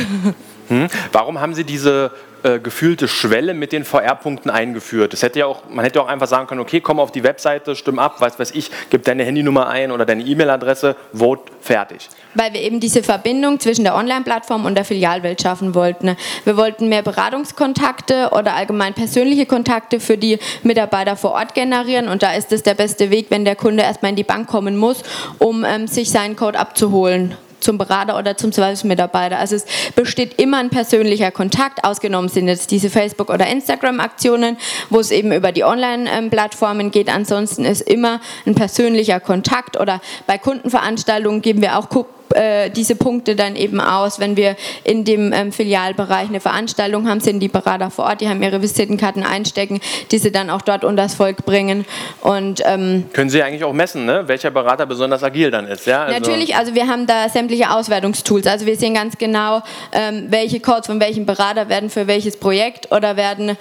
Hm. Warum haben Sie diese äh, gefühlte Schwelle mit den VR-Punkten eingeführt. Das hätte ja auch, man hätte auch einfach sagen können, okay, komm auf die Webseite, stimm ab, was weiß ich, gib deine Handynummer ein oder deine E-Mail-Adresse, vote, fertig. Weil wir eben diese Verbindung zwischen der Online-Plattform und der Filialwelt schaffen wollten. Wir wollten mehr Beratungskontakte oder allgemein persönliche Kontakte für die Mitarbeiter vor Ort generieren und da ist es der beste Weg, wenn der Kunde erstmal in die Bank kommen muss, um ähm, sich seinen Code abzuholen zum Berater oder zum Service-Mitarbeiter. Also es besteht immer ein persönlicher Kontakt, ausgenommen sind jetzt diese Facebook- oder Instagram-Aktionen, wo es eben über die Online-Plattformen geht. Ansonsten ist immer ein persönlicher Kontakt oder bei Kundenveranstaltungen geben wir auch äh, diese Punkte dann eben aus. Wenn wir in dem ähm, Filialbereich eine Veranstaltung haben, sind die Berater vor Ort, die haben ihre Visitenkarten einstecken, die sie dann auch dort unter das Volk bringen. Und, ähm, Können Sie eigentlich auch messen, ne? welcher Berater besonders agil dann ist? Ja? Also natürlich, also wir haben da sämtliche Auswertungstools. Also wir sehen ganz genau, ähm, welche Codes von welchem Berater werden für welches Projekt oder werden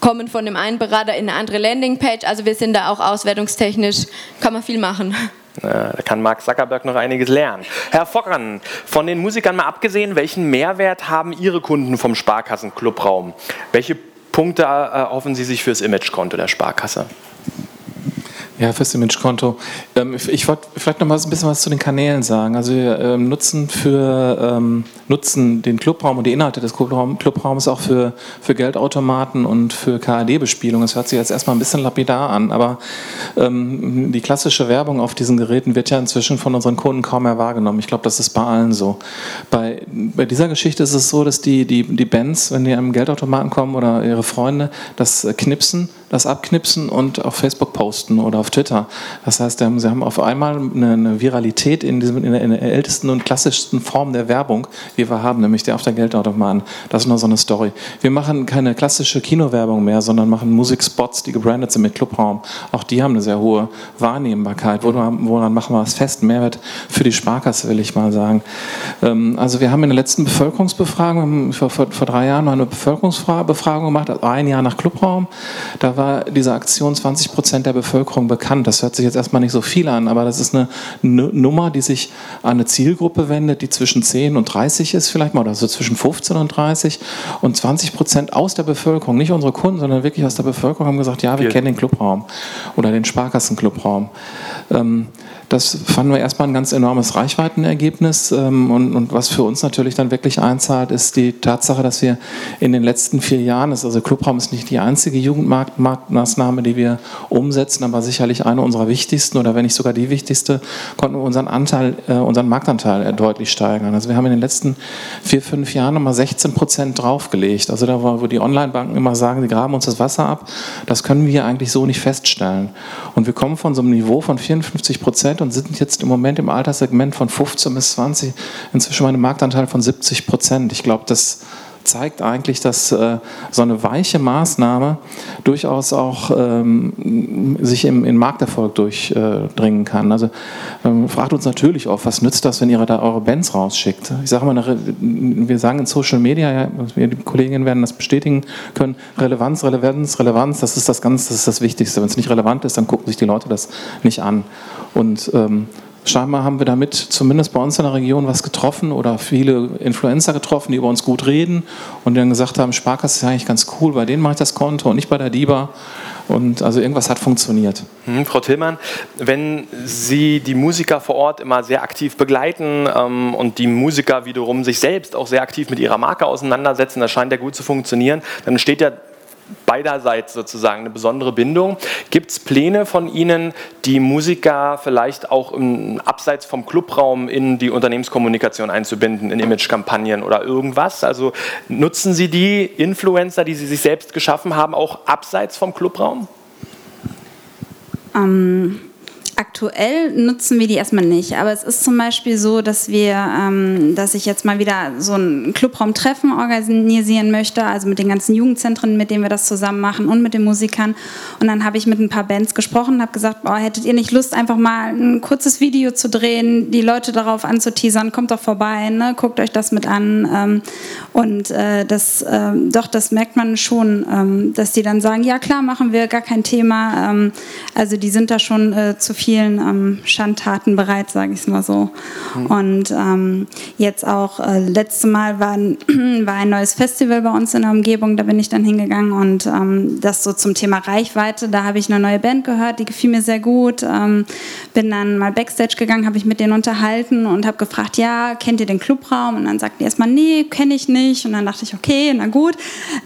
kommen von dem einen Berater in eine andere Landingpage. Also wir sind da auch auswertungstechnisch, kann man viel machen. Da kann Mark Zuckerberg noch einiges lernen. Herr Fockern, von den Musikern mal abgesehen, welchen Mehrwert haben Ihre Kunden vom Sparkassen-Clubraum? Welche Punkte erhoffen Sie sich fürs Imagekonto der Sparkasse? Ja, fürs Imagekonto. Ähm, ich wollte vielleicht noch mal ein bisschen was zu den Kanälen sagen. Also wir ähm, nutzen, für, ähm, nutzen den Clubraum und die Inhalte des Clubraum, Clubraums auch für, für Geldautomaten und für KAD-Bespielung. Das hört sich jetzt erstmal ein bisschen lapidar an, aber die klassische Werbung auf diesen Geräten wird ja inzwischen von unseren Kunden kaum mehr wahrgenommen. Ich glaube, das ist bei allen so. Bei, bei dieser Geschichte ist es so, dass die, die, die Bands, wenn die am Geldautomaten kommen oder ihre Freunde, das knipsen, das abknipsen und auf Facebook posten oder auf auf Twitter. Das heißt, sie haben auf einmal eine, Viralität in, diesem, in, der, ältesten und klassischsten Form der Werbung, wie wir haben, nämlich der auf der Geldautomaten. Das ist nur so eine Story. Wir machen keine klassische Kinowerbung mehr, sondern machen Musikspots, die gebrandet sind mit Clubraum. Auch die haben eine sehr hohe Wahrnehmbarkeit. Woran machen wir es fest? Mehrwert für die Sparkasse, will ich mal sagen. Ähm, also wir haben in der letzten Bevölkerungsbefragung, vor, vor, vor drei Jahren eine Bevölkerungsbefragung gemacht, ein Jahr nach Clubraum. Da war diese Aktion 20 Prozent der Bevölkerung bekannt bekannt. Das hört sich jetzt erstmal nicht so viel an, aber das ist eine Nummer, die sich an eine Zielgruppe wendet, die zwischen 10 und 30 ist vielleicht mal, oder so zwischen 15 und 30 und 20 Prozent aus der Bevölkerung, nicht unsere Kunden, sondern wirklich aus der Bevölkerung haben gesagt, ja, wir Viel. kennen den Clubraum oder den Sparkassenclubraum. Ähm, das fanden wir erstmal ein ganz enormes Reichweitenergebnis. Ähm, und, und, was für uns natürlich dann wirklich einzahlt, ist die Tatsache, dass wir in den letzten vier Jahren, also Clubraum ist nicht die einzige Jugendmarktmaßnahme, die wir umsetzen, aber sicherlich eine unserer wichtigsten oder wenn nicht sogar die wichtigste, konnten wir unseren Anteil, äh, unseren Marktanteil deutlich steigern. Also wir haben in den letzten vier, fünf Jahren nochmal 16 Prozent draufgelegt. Also da, wo die Online-Banken immer sagen, sie graben uns das Wasser ab, das können wir eigentlich so nicht feststellen. Und wir kommen von so einem Niveau von 54 Prozent Prozent und sind jetzt im Moment im Alterssegment von 15 bis 20 inzwischen einen Marktanteil von 70 Prozent. Ich glaube, das zeigt eigentlich, dass äh, so eine weiche Maßnahme durchaus auch ähm, sich im, in Markterfolg durchdringen äh, kann. Also ähm, fragt uns natürlich oft, was nützt das, wenn ihr da eure Bands rausschickt? Ich sage mal, wir sagen in Social Media, ja, die Kolleginnen werden das bestätigen können, Relevanz, Relevanz, Relevanz, das ist das Ganze, das ist das Wichtigste. Wenn es nicht relevant ist, dann gucken sich die Leute das nicht an. Und ähm, scheinbar haben wir damit zumindest bei uns in der Region was getroffen oder viele Influencer getroffen, die über uns gut reden und dann gesagt haben, Sparkasse ist eigentlich ganz cool, bei denen mache ich das Konto und nicht bei der DIBA. Und also irgendwas hat funktioniert. Hm, Frau Tillmann, wenn Sie die Musiker vor Ort immer sehr aktiv begleiten ähm, und die Musiker wiederum sich selbst auch sehr aktiv mit ihrer Marke auseinandersetzen, das scheint ja gut zu funktionieren, dann steht ja beiderseits sozusagen eine besondere Bindung. Gibt es Pläne von Ihnen, die Musiker vielleicht auch im, abseits vom Clubraum in die Unternehmenskommunikation einzubinden, in Imagekampagnen oder irgendwas? Also nutzen Sie die Influencer, die Sie sich selbst geschaffen haben, auch abseits vom Clubraum? Ähm, aktuell nutzen wir die erstmal nicht, aber es ist zum Beispiel so, dass wir, ähm, dass ich jetzt mal wieder so ein Clubraumtreffen organisieren möchte, also mit den ganzen Jugendzentren, mit denen wir das zusammen machen und mit den Musikern. Und dann habe ich mit ein paar Bands gesprochen, habe gesagt, boah, hättet ihr nicht Lust, einfach mal ein kurzes Video zu drehen, die Leute darauf anzuteasern, kommt doch vorbei, ne? guckt euch das mit an. Ähm, und äh, das, äh, doch, das merkt man schon, ähm, dass die dann sagen, ja klar, machen wir, gar kein Thema. Ähm, also die sind da schon äh, zu viel vielen ähm, Schandtaten bereit, sage ich es mal so. Mhm. Und ähm, jetzt auch, äh, letzte Mal war ein, war ein neues Festival bei uns in der Umgebung, da bin ich dann hingegangen und ähm, das so zum Thema Reichweite, da habe ich eine neue Band gehört, die gefiel mir sehr gut. Ähm, bin dann mal Backstage gegangen, habe ich mit denen unterhalten und habe gefragt, ja, kennt ihr den Clubraum? Und dann sagten die erstmal, nee, kenne ich nicht. Und dann dachte ich, okay, na gut.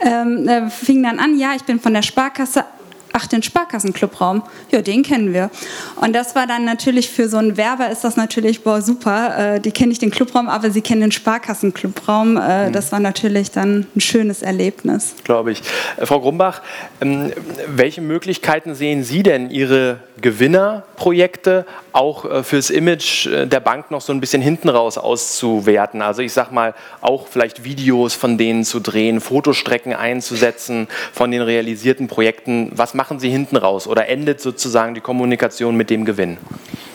Ähm, äh, fing dann an, ja, ich bin von der Sparkasse ach, den Sparkassenclubraum, ja, den kennen wir. Und das war dann natürlich für so einen Werber ist das natürlich, boah, super, äh, die kennen nicht den Clubraum, aber sie kennen den Sparkassenclubraum. Äh, mhm. Das war natürlich dann ein schönes Erlebnis. Glaube ich. Äh, Frau Grumbach, ähm, welche Möglichkeiten sehen Sie denn, Ihre Gewinnerprojekte auch äh, fürs Image äh, der Bank noch so ein bisschen hinten raus auszuwerten? Also ich sag mal, auch vielleicht Videos von denen zu drehen, Fotostrecken einzusetzen von den realisierten Projekten. Was machen Sie hinten raus oder endet sozusagen die Kommunikation mit dem Gewinn?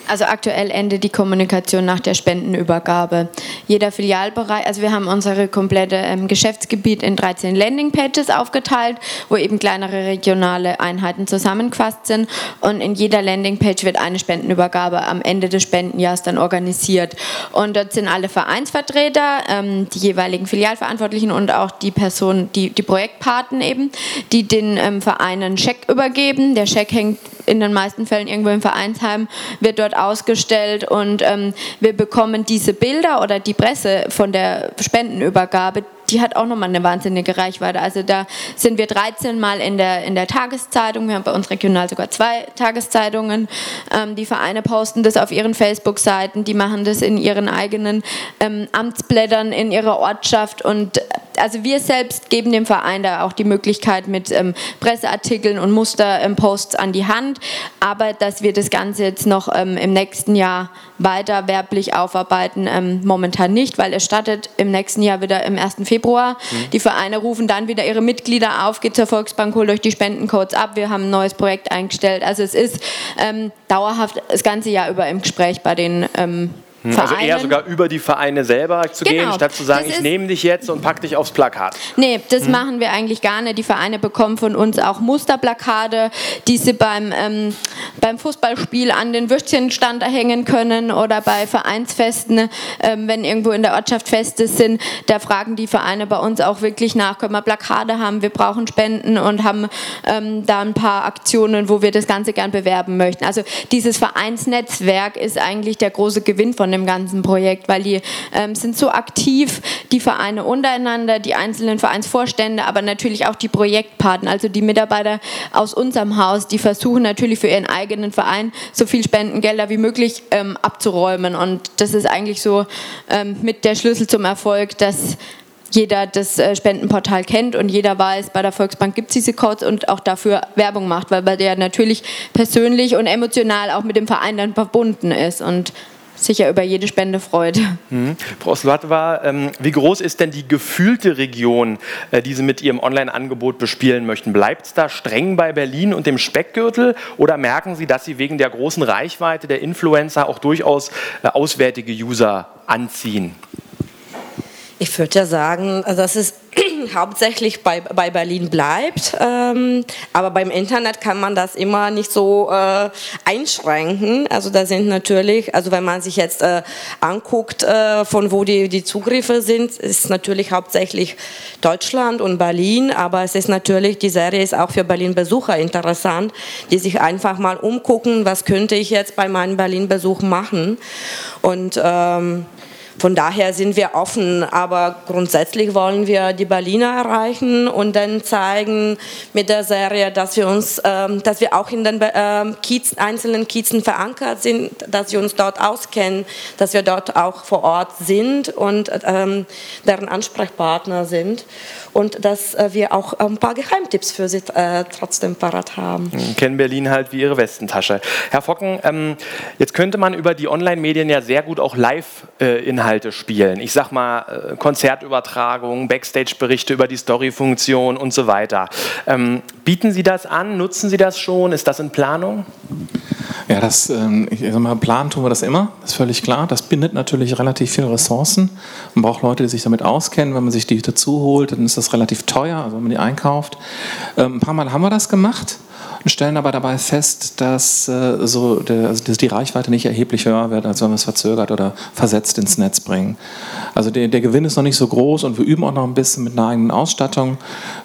Also aktuell endet die Kommunikation nach der Spendenübergabe. Jeder Filialbereich, also wir haben unsere komplette ähm, Geschäftsgebiet in 13 Landingpages aufgeteilt, wo eben kleinere regionale Einheiten zusammengefasst sind und in jeder Landingpage wird eine Spendenübergabe am Ende des Spendenjahres dann organisiert. Und dort sind alle Vereinsvertreter, ähm, die jeweiligen Filialverantwortlichen und auch die Personen, die, die Projektpaten eben, die den ähm, Vereinen Scheck übergeben. Der Scheck hängt in den meisten Fällen irgendwo im Vereinsheim, wird dort ausgestellt und ähm, wir bekommen diese Bilder oder die Presse von der Spendenübergabe, die hat auch nochmal eine wahnsinnige Reichweite. Also da sind wir 13 Mal in der, in der Tageszeitung. Wir haben bei uns regional sogar zwei Tageszeitungen. Ähm, die Vereine posten das auf ihren Facebook-Seiten, die machen das in ihren eigenen ähm, Amtsblättern in ihrer Ortschaft. Und also wir selbst geben dem Verein da auch die Möglichkeit mit ähm, Presseartikeln und Musterposts an die Hand. Aber dass wir das Ganze jetzt noch ähm, im nächsten Jahr weiter werblich aufarbeiten, ähm, momentan nicht, weil es startet im nächsten Jahr wieder im 1. Februar Februar. Mhm. Die Vereine rufen dann wieder ihre Mitglieder auf, geht zur Volksbank, holt euch die Spendencodes ab. Wir haben ein neues Projekt eingestellt. Also es ist ähm, dauerhaft das ganze Jahr über im Gespräch bei den ähm, Vereinen. Also eher sogar über die Vereine selber zu genau. gehen, statt zu sagen, ich nehme dich jetzt und pack dich aufs Plakat. Nee, das hm. machen wir eigentlich gar nicht. Die Vereine bekommen von uns auch Musterplakate, die sie beim, ähm, beim Fußballspiel an den Würstchenstand hängen können oder bei Vereinsfesten, ähm, wenn irgendwo in der Ortschaft Feste sind. Da fragen die Vereine bei uns auch wirklich nach, können wir Plakate haben, wir brauchen Spenden und haben ähm, da ein paar Aktionen, wo wir das Ganze gern bewerben möchten. Also dieses Vereinsnetzwerk ist eigentlich der große Gewinn von dem dem ganzen Projekt, weil die ähm, sind so aktiv, die Vereine untereinander, die einzelnen Vereinsvorstände, aber natürlich auch die Projektpartner, also die Mitarbeiter aus unserem Haus, die versuchen natürlich für ihren eigenen Verein so viel Spendengelder wie möglich ähm, abzuräumen. Und das ist eigentlich so ähm, mit der Schlüssel zum Erfolg, dass jeder das äh, Spendenportal kennt und jeder weiß, bei der Volksbank gibt es diese Codes und auch dafür Werbung macht, weil der natürlich persönlich und emotional auch mit dem Verein dann verbunden ist. Und sicher über jede Spende freut. Mhm. Frau Slatwa, ähm, wie groß ist denn die gefühlte Region, äh, die Sie mit Ihrem Online-Angebot bespielen möchten? Bleibt es da streng bei Berlin und dem Speckgürtel oder merken Sie, dass Sie wegen der großen Reichweite der Influencer auch durchaus äh, auswärtige User anziehen? Ich würde ja sagen, also das ist hauptsächlich bei, bei Berlin bleibt. Ähm, aber beim Internet kann man das immer nicht so äh, einschränken. Also da sind natürlich, also wenn man sich jetzt äh, anguckt, äh, von wo die, die Zugriffe sind, ist natürlich hauptsächlich Deutschland und Berlin. Aber es ist natürlich, die Serie ist auch für Berlin-Besucher interessant, die sich einfach mal umgucken, was könnte ich jetzt bei meinem Berlin-Besuch machen. Und ähm, von daher sind wir offen, aber grundsätzlich wollen wir die Berliner erreichen und dann zeigen mit der Serie, dass wir uns, ähm, dass wir auch in den ähm, Kiez, einzelnen Kiezen verankert sind, dass wir uns dort auskennen, dass wir dort auch vor Ort sind und ähm, deren Ansprechpartner sind und dass äh, wir auch ein paar Geheimtipps für Sie äh, trotzdem parat haben. Hm, kennen Berlin halt wie Ihre Westentasche. Herr Focken, ähm, jetzt könnte man über die Online-Medien ja sehr gut auch Live-Inhalte spielen. Ich sag mal äh, Konzertübertragungen, Backstage-Berichte über die Story-Funktion und so weiter. Ähm, bieten Sie das an? Nutzen Sie das schon? Ist das in Planung? Ja, das, ähm, ich sag mal, planen tun wir das immer, ist völlig klar. Das bindet natürlich relativ viele Ressourcen. Man braucht Leute, die sich damit auskennen. Wenn man sich die dazu holt, dann ist das relativ teuer, also wenn man die einkauft. Ähm, ein paar Mal haben wir das gemacht und stellen aber dabei fest, dass, äh, so der, also dass die Reichweite nicht erheblich höher wird, als wenn wir es verzögert oder versetzt ins Netz bringen. Also der, der Gewinn ist noch nicht so groß und wir üben auch noch ein bisschen mit einer eigenen Ausstattung.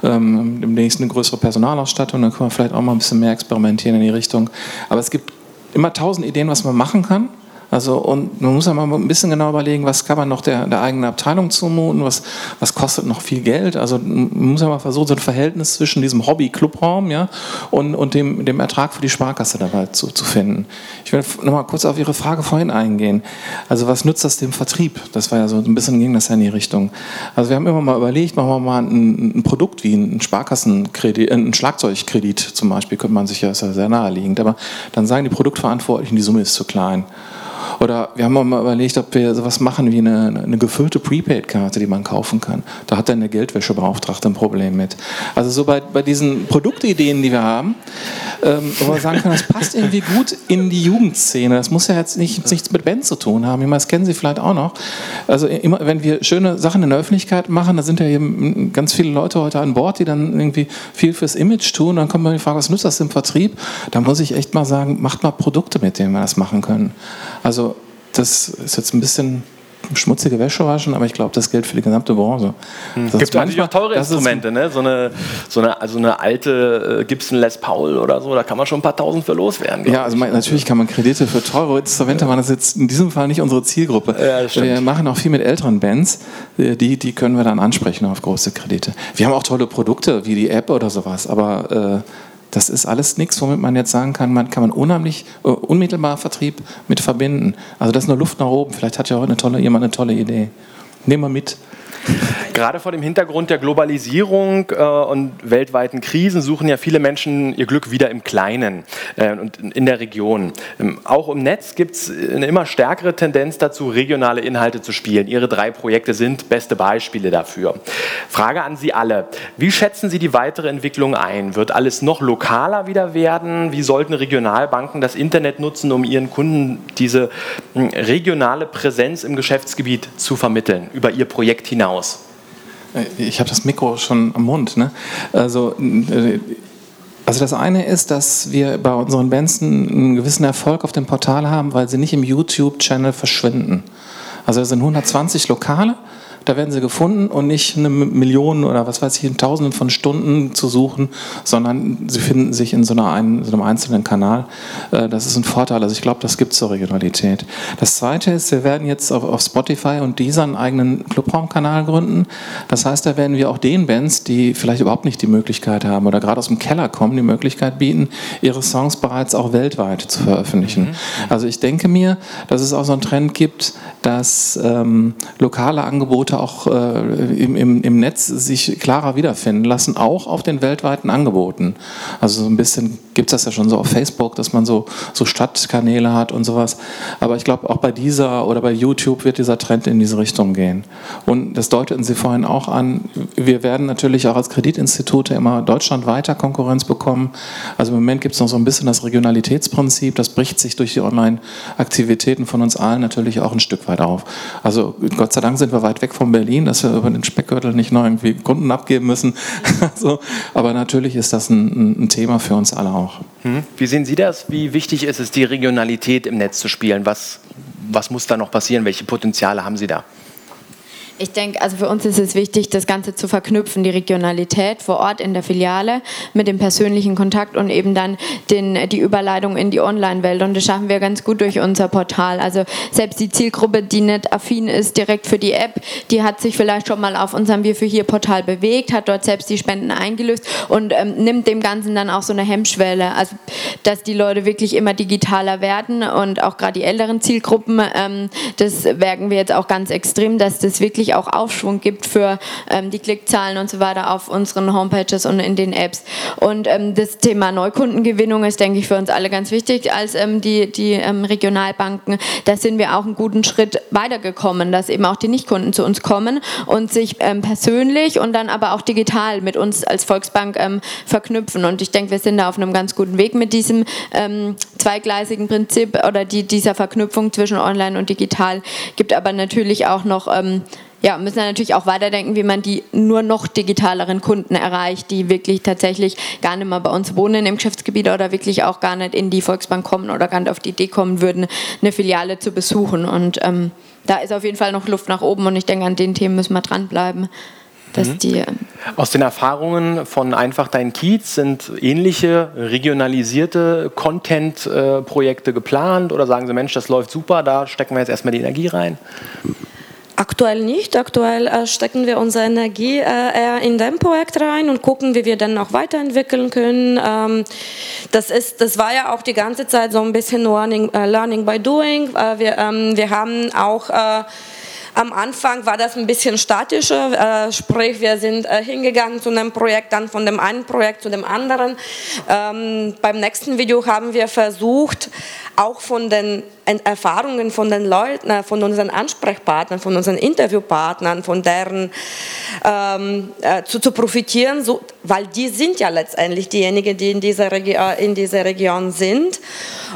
Ähm, demnächst eine größere Personalausstattung, dann können wir vielleicht auch mal ein bisschen mehr experimentieren in die Richtung. Aber es gibt immer tausend Ideen, was man machen kann. Also, und man muss ja mal ein bisschen genau überlegen, was kann man noch der, der eigenen Abteilung zumuten, was, was kostet noch viel Geld. Also, man muss ja mal versuchen, so ein Verhältnis zwischen diesem Hobby-Clubraum ja, und, und dem, dem Ertrag für die Sparkasse dabei zu, zu finden. Ich will nochmal kurz auf Ihre Frage vorhin eingehen. Also, was nützt das dem Vertrieb? Das war ja so ein bisschen ging das ja in die Richtung. Also, wir haben immer mal überlegt, machen wir mal ein, ein Produkt wie ein Sparkassenkredit, äh, ein Schlagzeugkredit zum Beispiel, könnte man sich ja, ist ja sehr naheliegend. Aber dann sagen die Produktverantwortlichen, die Summe ist zu klein. Oder wir haben mal überlegt, ob wir sowas machen wie eine, eine gefüllte Prepaid-Karte, die man kaufen kann. Da hat dann der Geldwäschebeauftragte ein Problem mit. Also so bei, bei diesen Produktideen, die wir haben, ähm, wo man sagen kann, das passt irgendwie gut in die Jugendszene. Das muss ja jetzt nicht, nichts mit Band zu tun haben. Das kennen Sie vielleicht auch noch. Also immer, wenn wir schöne Sachen in der Öffentlichkeit machen, da sind ja eben ganz viele Leute heute an Bord, die dann irgendwie viel fürs Image tun. Dann kommt man die Frage, was nützt das im Vertrieb? Da muss ich echt mal sagen, macht mal Produkte, mit denen wir das machen können. Also das ist jetzt ein bisschen schmutzige Wäsche waschen, aber ich glaube, das gilt für die gesamte Branche. Es hm. gibt manchmal auch teure Instrumente, ne? so, eine, so, eine, also eine alte äh, Gibson Les Paul oder so, da kann man schon ein paar tausend für loswerden. Ja, also natürlich kann man Kredite für teure Instrumente machen, das ist jetzt in diesem Fall nicht unsere Zielgruppe. Ja, wir machen auch viel mit älteren Bands, äh, die, die können wir dann ansprechen auf große Kredite. Wir haben auch tolle Produkte, wie die App oder sowas, aber äh, das ist alles nichts, womit man jetzt sagen kann, man kann man unheimlich uh, unmittelbar Vertrieb mit verbinden. Also das ist nur Luft nach oben. Vielleicht hat ja heute eine tolle, jemand eine tolle Idee. Nehmen wir mit. Gerade vor dem Hintergrund der Globalisierung äh, und weltweiten Krisen suchen ja viele Menschen ihr Glück wieder im Kleinen äh, und in der Region. Ähm, auch im Netz gibt es eine immer stärkere Tendenz dazu, regionale Inhalte zu spielen. Ihre drei Projekte sind beste Beispiele dafür. Frage an Sie alle. Wie schätzen Sie die weitere Entwicklung ein? Wird alles noch lokaler wieder werden? Wie sollten Regionalbanken das Internet nutzen, um ihren Kunden diese hm, regionale Präsenz im Geschäftsgebiet zu vermitteln, über ihr Projekt hinaus? Hinaus? Äh, ich habe das Mikro schon am Mund. Ne? Also, äh, also das eine ist, dass wir bei unseren Bands einen gewissen Erfolg auf dem Portal haben, weil sie nicht im YouTube-Channel verschwinden. Also es sind 120 Lokale da werden sie gefunden und nicht eine Million oder was weiß ich, in Tausenden von Stunden zu suchen, sondern sie finden sich in so, einer, in so einem einzelnen Kanal. Äh, das ist ein Vorteil. Also ich glaube, das gibt zur Regionalität. Das Zweite ist, wir werden jetzt auf, auf Spotify und dieser einen eigenen Clubraumkanal gründen. Das heißt, da werden wir auch den Bands, die vielleicht überhaupt nicht die Möglichkeit haben oder gerade aus dem Keller kommen, die Möglichkeit bieten, ihre Songs bereits auch weltweit zu veröffentlichen. Mhm. Also ich denke mir, dass es auch so einen Trend gibt, dass ähm, lokale Angebote Angebote auch äh, im, im, im Netz sich klarer wiederfinden lassen, auch auf den weltweiten Angeboten. Also so ein bisschen gibt es das ja schon so auf Facebook, dass man so, so Stadtkanäle hat und sowas. Aber ich glaube, auch bei dieser oder bei YouTube wird dieser Trend in diese Richtung gehen. Und das deuteten Sie vorhin auch an, wir werden natürlich auch als Kreditinstitute immer deutschlandweiter Konkurrenz bekommen. Also im Moment gibt es noch so ein bisschen das Regionalitätsprinzip, das bricht sich durch die Online-Aktivitäten von uns allen natürlich auch ein Stück weit auf. Also Gott sei Dank sind wir weit weg von Berlin, dass wir über den Speckgürtel nicht noch irgendwie Kunden abgeben müssen. so, aber natürlich ist das ein, ein Thema für uns alle auch. Hm. Wie sehen Sie das? Wie wichtig ist es, die Regionalität im Netz zu spielen? Was, was muss da noch passieren? Welche Potenziale haben Sie da? Ich denke, also für uns ist es wichtig, das Ganze zu verknüpfen, die Regionalität vor Ort in der Filiale mit dem persönlichen Kontakt und eben dann den, die Überleitung in die Online-Welt. Und das schaffen wir ganz gut durch unser Portal. Also selbst die Zielgruppe, die nicht affin ist direkt für die App, die hat sich vielleicht schon mal auf unserem Wir für hier Portal bewegt, hat dort selbst die Spenden eingelöst und ähm, nimmt dem Ganzen dann auch so eine Hemmschwelle. Also dass die Leute wirklich immer digitaler werden und auch gerade die älteren Zielgruppen, ähm, das merken wir jetzt auch ganz extrem, dass das wirklich auch Aufschwung gibt für ähm, die Klickzahlen und so weiter auf unseren Homepages und in den Apps. Und ähm, das Thema Neukundengewinnung ist, denke ich, für uns alle ganz wichtig als ähm, die, die ähm, Regionalbanken. Da sind wir auch einen guten Schritt weitergekommen, dass eben auch die Nichtkunden zu uns kommen und sich ähm, persönlich und dann aber auch digital mit uns als Volksbank ähm, verknüpfen. Und ich denke, wir sind da auf einem ganz guten Weg mit diesem zweigleisigen Prinzip oder die, dieser Verknüpfung zwischen online und digital. Gibt aber natürlich auch noch ja, müssen wir natürlich auch weiterdenken, wie man die nur noch digitaleren Kunden erreicht, die wirklich tatsächlich gar nicht mehr bei uns wohnen im Geschäftsgebiet oder wirklich auch gar nicht in die Volksbank kommen oder gar nicht auf die Idee kommen würden, eine Filiale zu besuchen. Und ähm, da ist auf jeden Fall noch Luft nach oben und ich denke, an den Themen müssen wir dranbleiben. Mhm. Die, ähm Aus den Erfahrungen von Einfach Dein Kiez sind ähnliche regionalisierte Content-Projekte geplant oder sagen Sie, Mensch, das läuft super, da stecken wir jetzt erstmal die Energie rein? Aktuell nicht. Aktuell äh, stecken wir unsere Energie äh, eher in dem Projekt rein und gucken, wie wir dann noch weiterentwickeln können. Ähm, das, ist, das war ja auch die ganze Zeit so ein bisschen Learning, äh, learning by Doing. Äh, wir, ähm, wir haben auch äh, am Anfang war das ein bisschen statischer, äh, sprich wir sind äh, hingegangen zu einem Projekt, dann von dem einen Projekt zu dem anderen. Ähm, beim nächsten Video haben wir versucht, auch von den Erfahrungen von den Leuten, äh, von unseren Ansprechpartnern, von unseren Interviewpartnern, von deren ähm, äh, zu, zu profitieren, so, weil die sind ja letztendlich diejenigen, die in dieser, äh, in dieser Region sind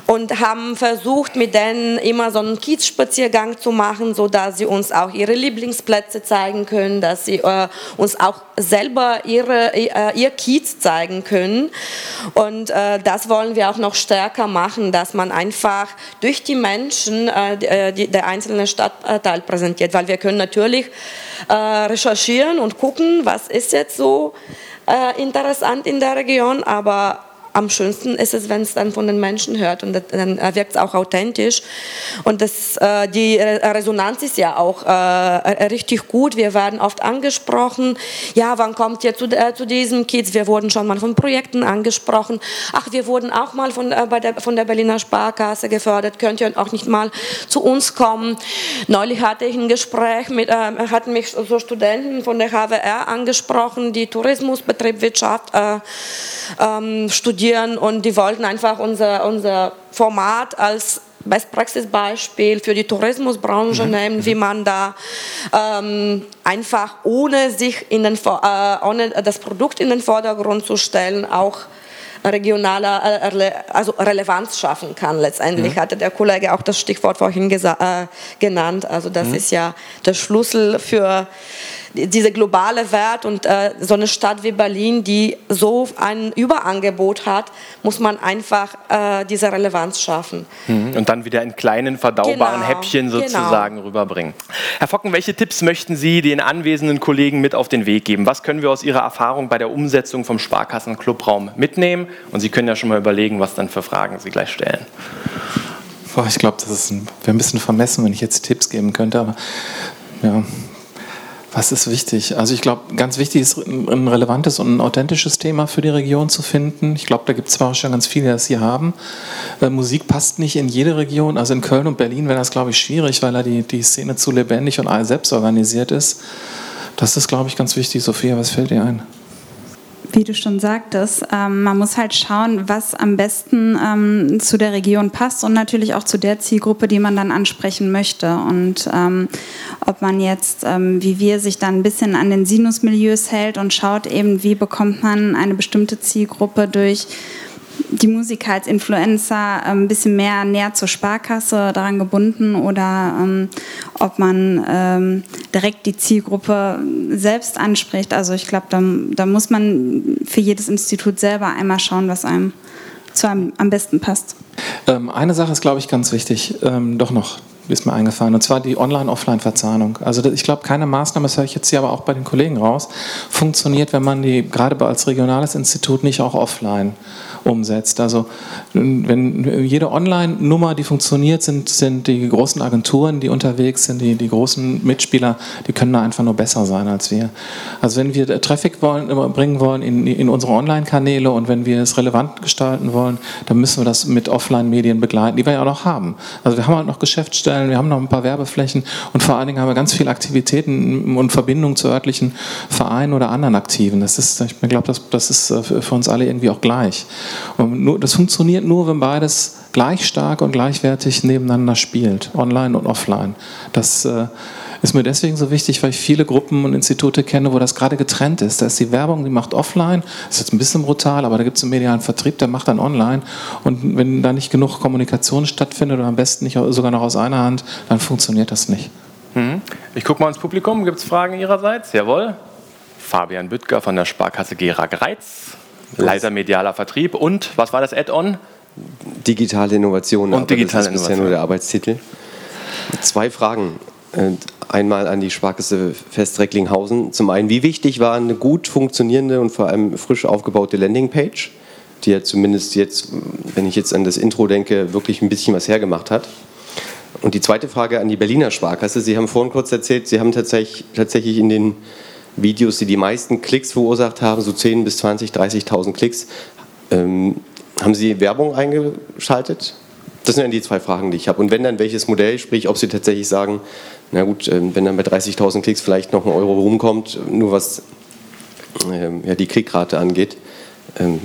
und haben versucht, mit denen immer so einen Kiezspaziergang zu machen, so dass sie uns auch ihre Lieblingsplätze zeigen können, dass sie äh, uns auch selber ihre, äh, ihr Kiez zeigen können. Und äh, das wollen wir auch noch stärker machen, dass man einfach durch die Menschen äh, die, der einzelne Stadtteil präsentiert, weil wir können natürlich äh, recherchieren und gucken, was ist jetzt so äh, interessant in der Region, aber am schönsten ist es, wenn es dann von den Menschen hört und dann wirkt es auch authentisch. Und das, äh, die Resonanz ist ja auch äh, richtig gut. Wir werden oft angesprochen, ja, wann kommt ihr zu, äh, zu diesem Kids? Wir wurden schon mal von Projekten angesprochen. Ach, wir wurden auch mal von, äh, bei der, von der Berliner Sparkasse gefördert. Könnt ihr auch nicht mal zu uns kommen? Neulich hatte ich ein Gespräch mit, äh, hatten mich so Studenten von der HWR angesprochen, die Tourismusbetriebswirtschaft äh, ähm, studieren studieren und die wollten einfach unser, unser Format als Best-Praxis-Beispiel für die Tourismusbranche mhm. nehmen, wie man da ähm, einfach ohne sich in den, äh, ohne das Produkt in den Vordergrund zu stellen, auch regionaler äh, also Relevanz schaffen kann. Letztendlich mhm. hatte der Kollege auch das Stichwort vorhin äh, genannt. Also das mhm. ist ja der Schlüssel für diese globale Wert und äh, so eine Stadt wie Berlin, die so ein Überangebot hat, muss man einfach äh, diese Relevanz schaffen. Mhm. Und dann wieder in kleinen, verdaubaren genau, Häppchen genau. sozusagen genau. rüberbringen. Herr Focken, welche Tipps möchten Sie den anwesenden Kollegen mit auf den Weg geben? Was können wir aus Ihrer Erfahrung bei der Umsetzung vom Sparkassen-Clubraum mitnehmen? Und Sie können ja schon mal überlegen, was dann für Fragen Sie gleich stellen. Boah, ich glaube, das wäre ein bisschen vermessen, wenn ich jetzt Tipps geben könnte, aber ja, was ist wichtig? Also ich glaube, ganz wichtig ist, ein relevantes und ein authentisches Thema für die Region zu finden. Ich glaube, da gibt es zwar schon ganz viele, die das hier haben. Äh, Musik passt nicht in jede Region. Also in Köln und Berlin wäre das, glaube ich, schwierig, weil da die, die Szene zu lebendig und selbst organisiert ist. Das ist, glaube ich, ganz wichtig. Sophia, was fällt dir ein? Wie du schon sagtest, ähm, man muss halt schauen, was am besten ähm, zu der Region passt und natürlich auch zu der Zielgruppe, die man dann ansprechen möchte. Und ähm, ob man jetzt, ähm, wie wir, sich dann ein bisschen an den Sinusmilieus hält und schaut eben, wie bekommt man eine bestimmte Zielgruppe durch die Musiker als Influencer ähm, ein bisschen mehr näher zur Sparkasse daran gebunden oder ähm, ob man ähm, direkt die Zielgruppe selbst anspricht. Also ich glaube, da, da, muss man für jedes Institut selber einmal schauen, was einem zu einem am besten passt. Ähm, eine Sache ist, glaube ich, ganz wichtig, ähm, doch noch ist mir eingefallen, und zwar die Online-Offline-Verzahnung. Also ich glaube, keine Maßnahme, das höre ich jetzt hier aber auch bei den Kollegen raus, funktioniert, wenn man die gerade als regionales Institut nicht auch offline umsetzt. Also wenn jede Online-Nummer, die funktioniert, sind, sind die großen Agenturen, die unterwegs sind, die, die großen Mitspieler, die können da einfach nur besser sein als wir. Also wenn wir Traffic wollen, bringen wollen in, in unsere Online-Kanäle und wenn wir es relevant gestalten wollen, dann müssen wir das mit Offline-Medien begleiten, die wir ja auch noch haben. Also wir haben halt noch Geschäftsstellen, wir haben noch ein paar Werbeflächen und vor allen Dingen haben wir ganz viele Aktivitäten und Verbindungen zu örtlichen Vereinen oder anderen Aktiven. Das ist, ich glaube, das, das ist äh, für uns alle irgendwie auch gleich. Und das funktioniert nur, wenn beides gleich stark und gleichwertig nebeneinander spielt, online und offline. Das äh, ist mir deswegen so wichtig, weil ich viele Gruppen und Institute kenne, wo das gerade getrennt ist. Da ist die Werbung, die macht offline, ist jetzt ein bisschen brutal, aber da gibt es einen medialen Vertrieb, der macht dann online. Und wenn da nicht genug Kommunikation stattfindet oder am besten nicht sogar noch aus einer Hand, dann funktioniert das nicht. Mhm. Ich gucke mal ins Publikum. Gibt es Fragen Ihrerseits? Jawohl. Fabian Büttger von der Sparkasse Gera Greiz. Leiter medialer Vertrieb und was war das Add-on? Digitale Innovation. Und digitale das ist bisher nur der Arbeitstitel. Zwei Fragen. Äh, einmal an die Sparkasse Fest Recklinghausen. Zum einen, wie wichtig war eine gut funktionierende und vor allem frisch aufgebaute Landingpage, die ja zumindest jetzt, wenn ich jetzt an das Intro denke, wirklich ein bisschen was hergemacht hat? Und die zweite Frage an die Berliner Sparkasse. Sie haben vorhin kurz erzählt, Sie haben tatsächlich, tatsächlich in den Videos, die die meisten Klicks verursacht haben, so 10 bis 20, 30.000 Klicks. Ähm, haben Sie Werbung eingeschaltet? Das sind dann die zwei Fragen, die ich habe. Und wenn dann welches Modell, sprich, ob Sie tatsächlich sagen, na gut, ähm, wenn dann bei 30.000 Klicks vielleicht noch ein Euro rumkommt, nur was ähm, ja, die Klickrate angeht, ähm,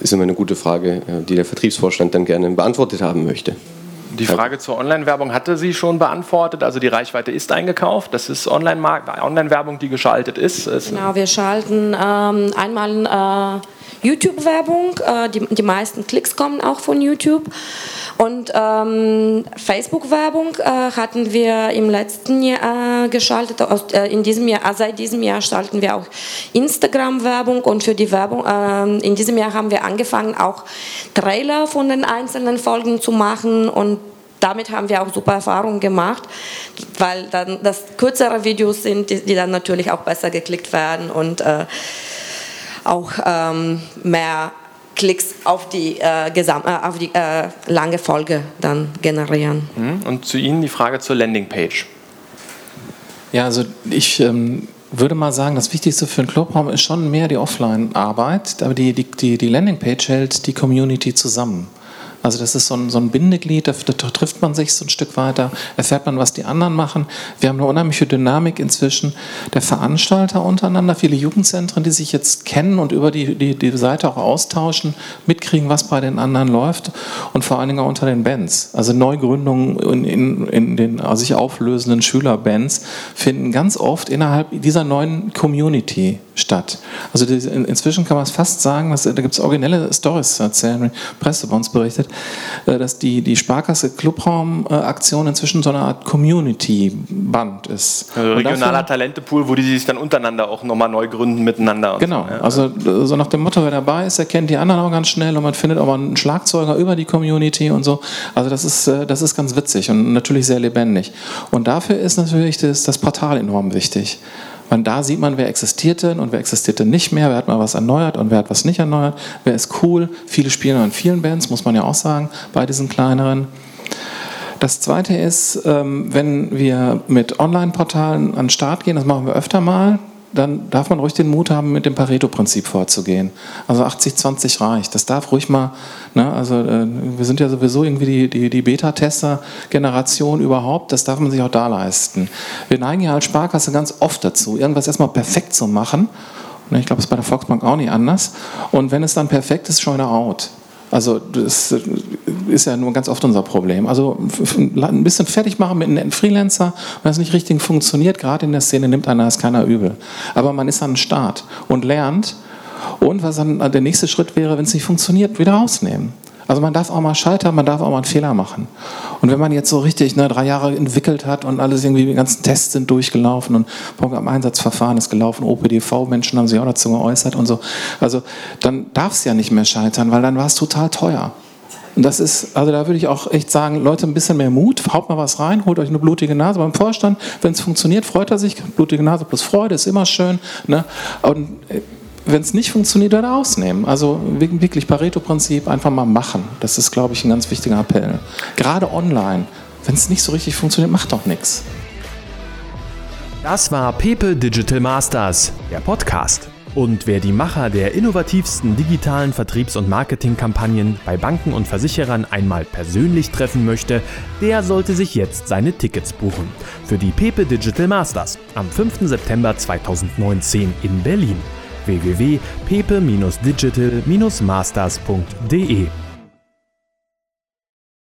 ist immer eine gute Frage, äh, die der Vertriebsvorstand dann gerne beantwortet haben möchte. Die Frage zur Online-Werbung hatte sie schon beantwortet. Also die Reichweite ist eingekauft. Das ist Online-Werbung, die geschaltet ist. Genau, wir schalten ähm, einmal äh, YouTube-Werbung. Äh, die, die meisten Klicks kommen auch von YouTube. Und ähm, Facebook-Werbung äh, hatten wir im letzten Jahr äh, geschaltet. Aus, äh, in diesem Jahr, also seit diesem Jahr schalten wir auch Instagram-Werbung und für die Werbung ähm, in diesem Jahr haben wir angefangen auch Trailer von den einzelnen Folgen zu machen und damit haben wir auch super Erfahrungen gemacht, weil dann das kürzere Videos sind, die, die dann natürlich auch besser geklickt werden und äh, auch ähm, mehr Klicks auf die, äh, Gesam äh, auf die äh, lange Folge dann generieren. Mhm. Und zu Ihnen die Frage zur Landingpage. Ja, also ich ähm, würde mal sagen, das Wichtigste für einen Clubraum ist schon mehr die Offline-Arbeit, aber die, die, die Landingpage hält die Community zusammen. Also das ist so ein, so ein Bindeglied, da, da, trifft man sich so ein Stück weiter, erfährt man, was die anderen machen. Wir haben eine unheimliche Dynamik inzwischen der Veranstalter untereinander, viele Jugendzentren, die sich jetzt kennen und über die, die, die Seite auch austauschen, mitkriegen, was bei den anderen läuft und vor allen Dingen auch unter den Bands. Also Neugründungen in, in, in den also sich auflösenden Schülerbands finden ganz oft innerhalb dieser neuen Community statt. Also inzwischen kann man es fast sagen, dass, da gibt es originelle Stories zu erzählen, Presse bei uns berichtet, äh, dass die, die Sparkasse Clubraum-Aktion inzwischen so eine Art Community-Band ist. Also regionaler Talentepool, wo die sich dann untereinander auch nochmal neu gründen miteinander. Genau, so. also äh, so nach dem Motto, wer dabei ist, der kennt die anderen auch ganz schnell und man findet auch mal einen Schlagzeuger über die Community und so. Also das ist, äh, das ist ganz witzig und natürlich sehr lebendig. Und dafür ist natürlich das, das Portal enorm wichtig. Und da sieht man, wer existierte und wer existierte nicht mehr, wer hat mal was erneuert und wer hat was nicht erneuert, wer ist cool. Viele spielen in vielen Bands, muss man ja auch sagen, bei diesen kleineren. Das zweite ist, ähm, wenn wir mit Online-Portalen an den Start gehen, das machen wir öfter mal, dann darf man ruhig den Mut haben, mit dem Pareto-Prinzip vorzugehen. Also 80-20 reicht. Das darf ruhig mal, ne, also äh, wir sind ja sowieso irgendwie die, die, die Beta-Tester-Generation überhaupt, das darf man sich auch da leisten. Wir neigen ja als Sparkasse ganz oft dazu, irgendwas erstmal perfekt zu machen. Und ich glaube, es ist bei der Volksbank auch nicht anders. Und wenn es dann perfekt ist, wieder out. Also das ist ja nur ganz oft unser Problem. Also ein bisschen fertig machen mit einem Freelancer, wenn es nicht richtig funktioniert, gerade in der Szene nimmt einer es keiner übel. Aber man ist an den Start und lernt. Und was dann der nächste Schritt wäre, wenn es nicht funktioniert, wieder rausnehmen. Also man darf auch mal scheitern, man darf auch mal einen Fehler machen. Und wenn man jetzt so richtig ne, drei Jahre entwickelt hat und alles irgendwie, die ganzen Tests sind durchgelaufen und Programmeinsatzverfahren ist gelaufen, OPDV-Menschen haben sich auch dazu geäußert und so. Also dann darf es ja nicht mehr scheitern, weil dann war es total teuer. Und das ist, also da würde ich auch echt sagen, Leute, ein bisschen mehr Mut, haut mal was rein, holt euch eine blutige Nase beim Vorstand. Wenn es funktioniert, freut er sich. Blutige Nase plus Freude ist immer schön. Ne? Und äh, wenn es nicht funktioniert, dann ausnehmen. Also wirklich Pareto-Prinzip, einfach mal machen. Das ist, glaube ich, ein ganz wichtiger Appell. Gerade online. Wenn es nicht so richtig funktioniert, macht doch nichts. Das war Pepe Digital Masters, der Podcast. Und wer die Macher der innovativsten digitalen Vertriebs- und Marketingkampagnen bei Banken und Versicherern einmal persönlich treffen möchte, der sollte sich jetzt seine Tickets buchen. Für die Pepe Digital Masters am 5. September 2019 in Berlin. www.pepe-digital-masters.de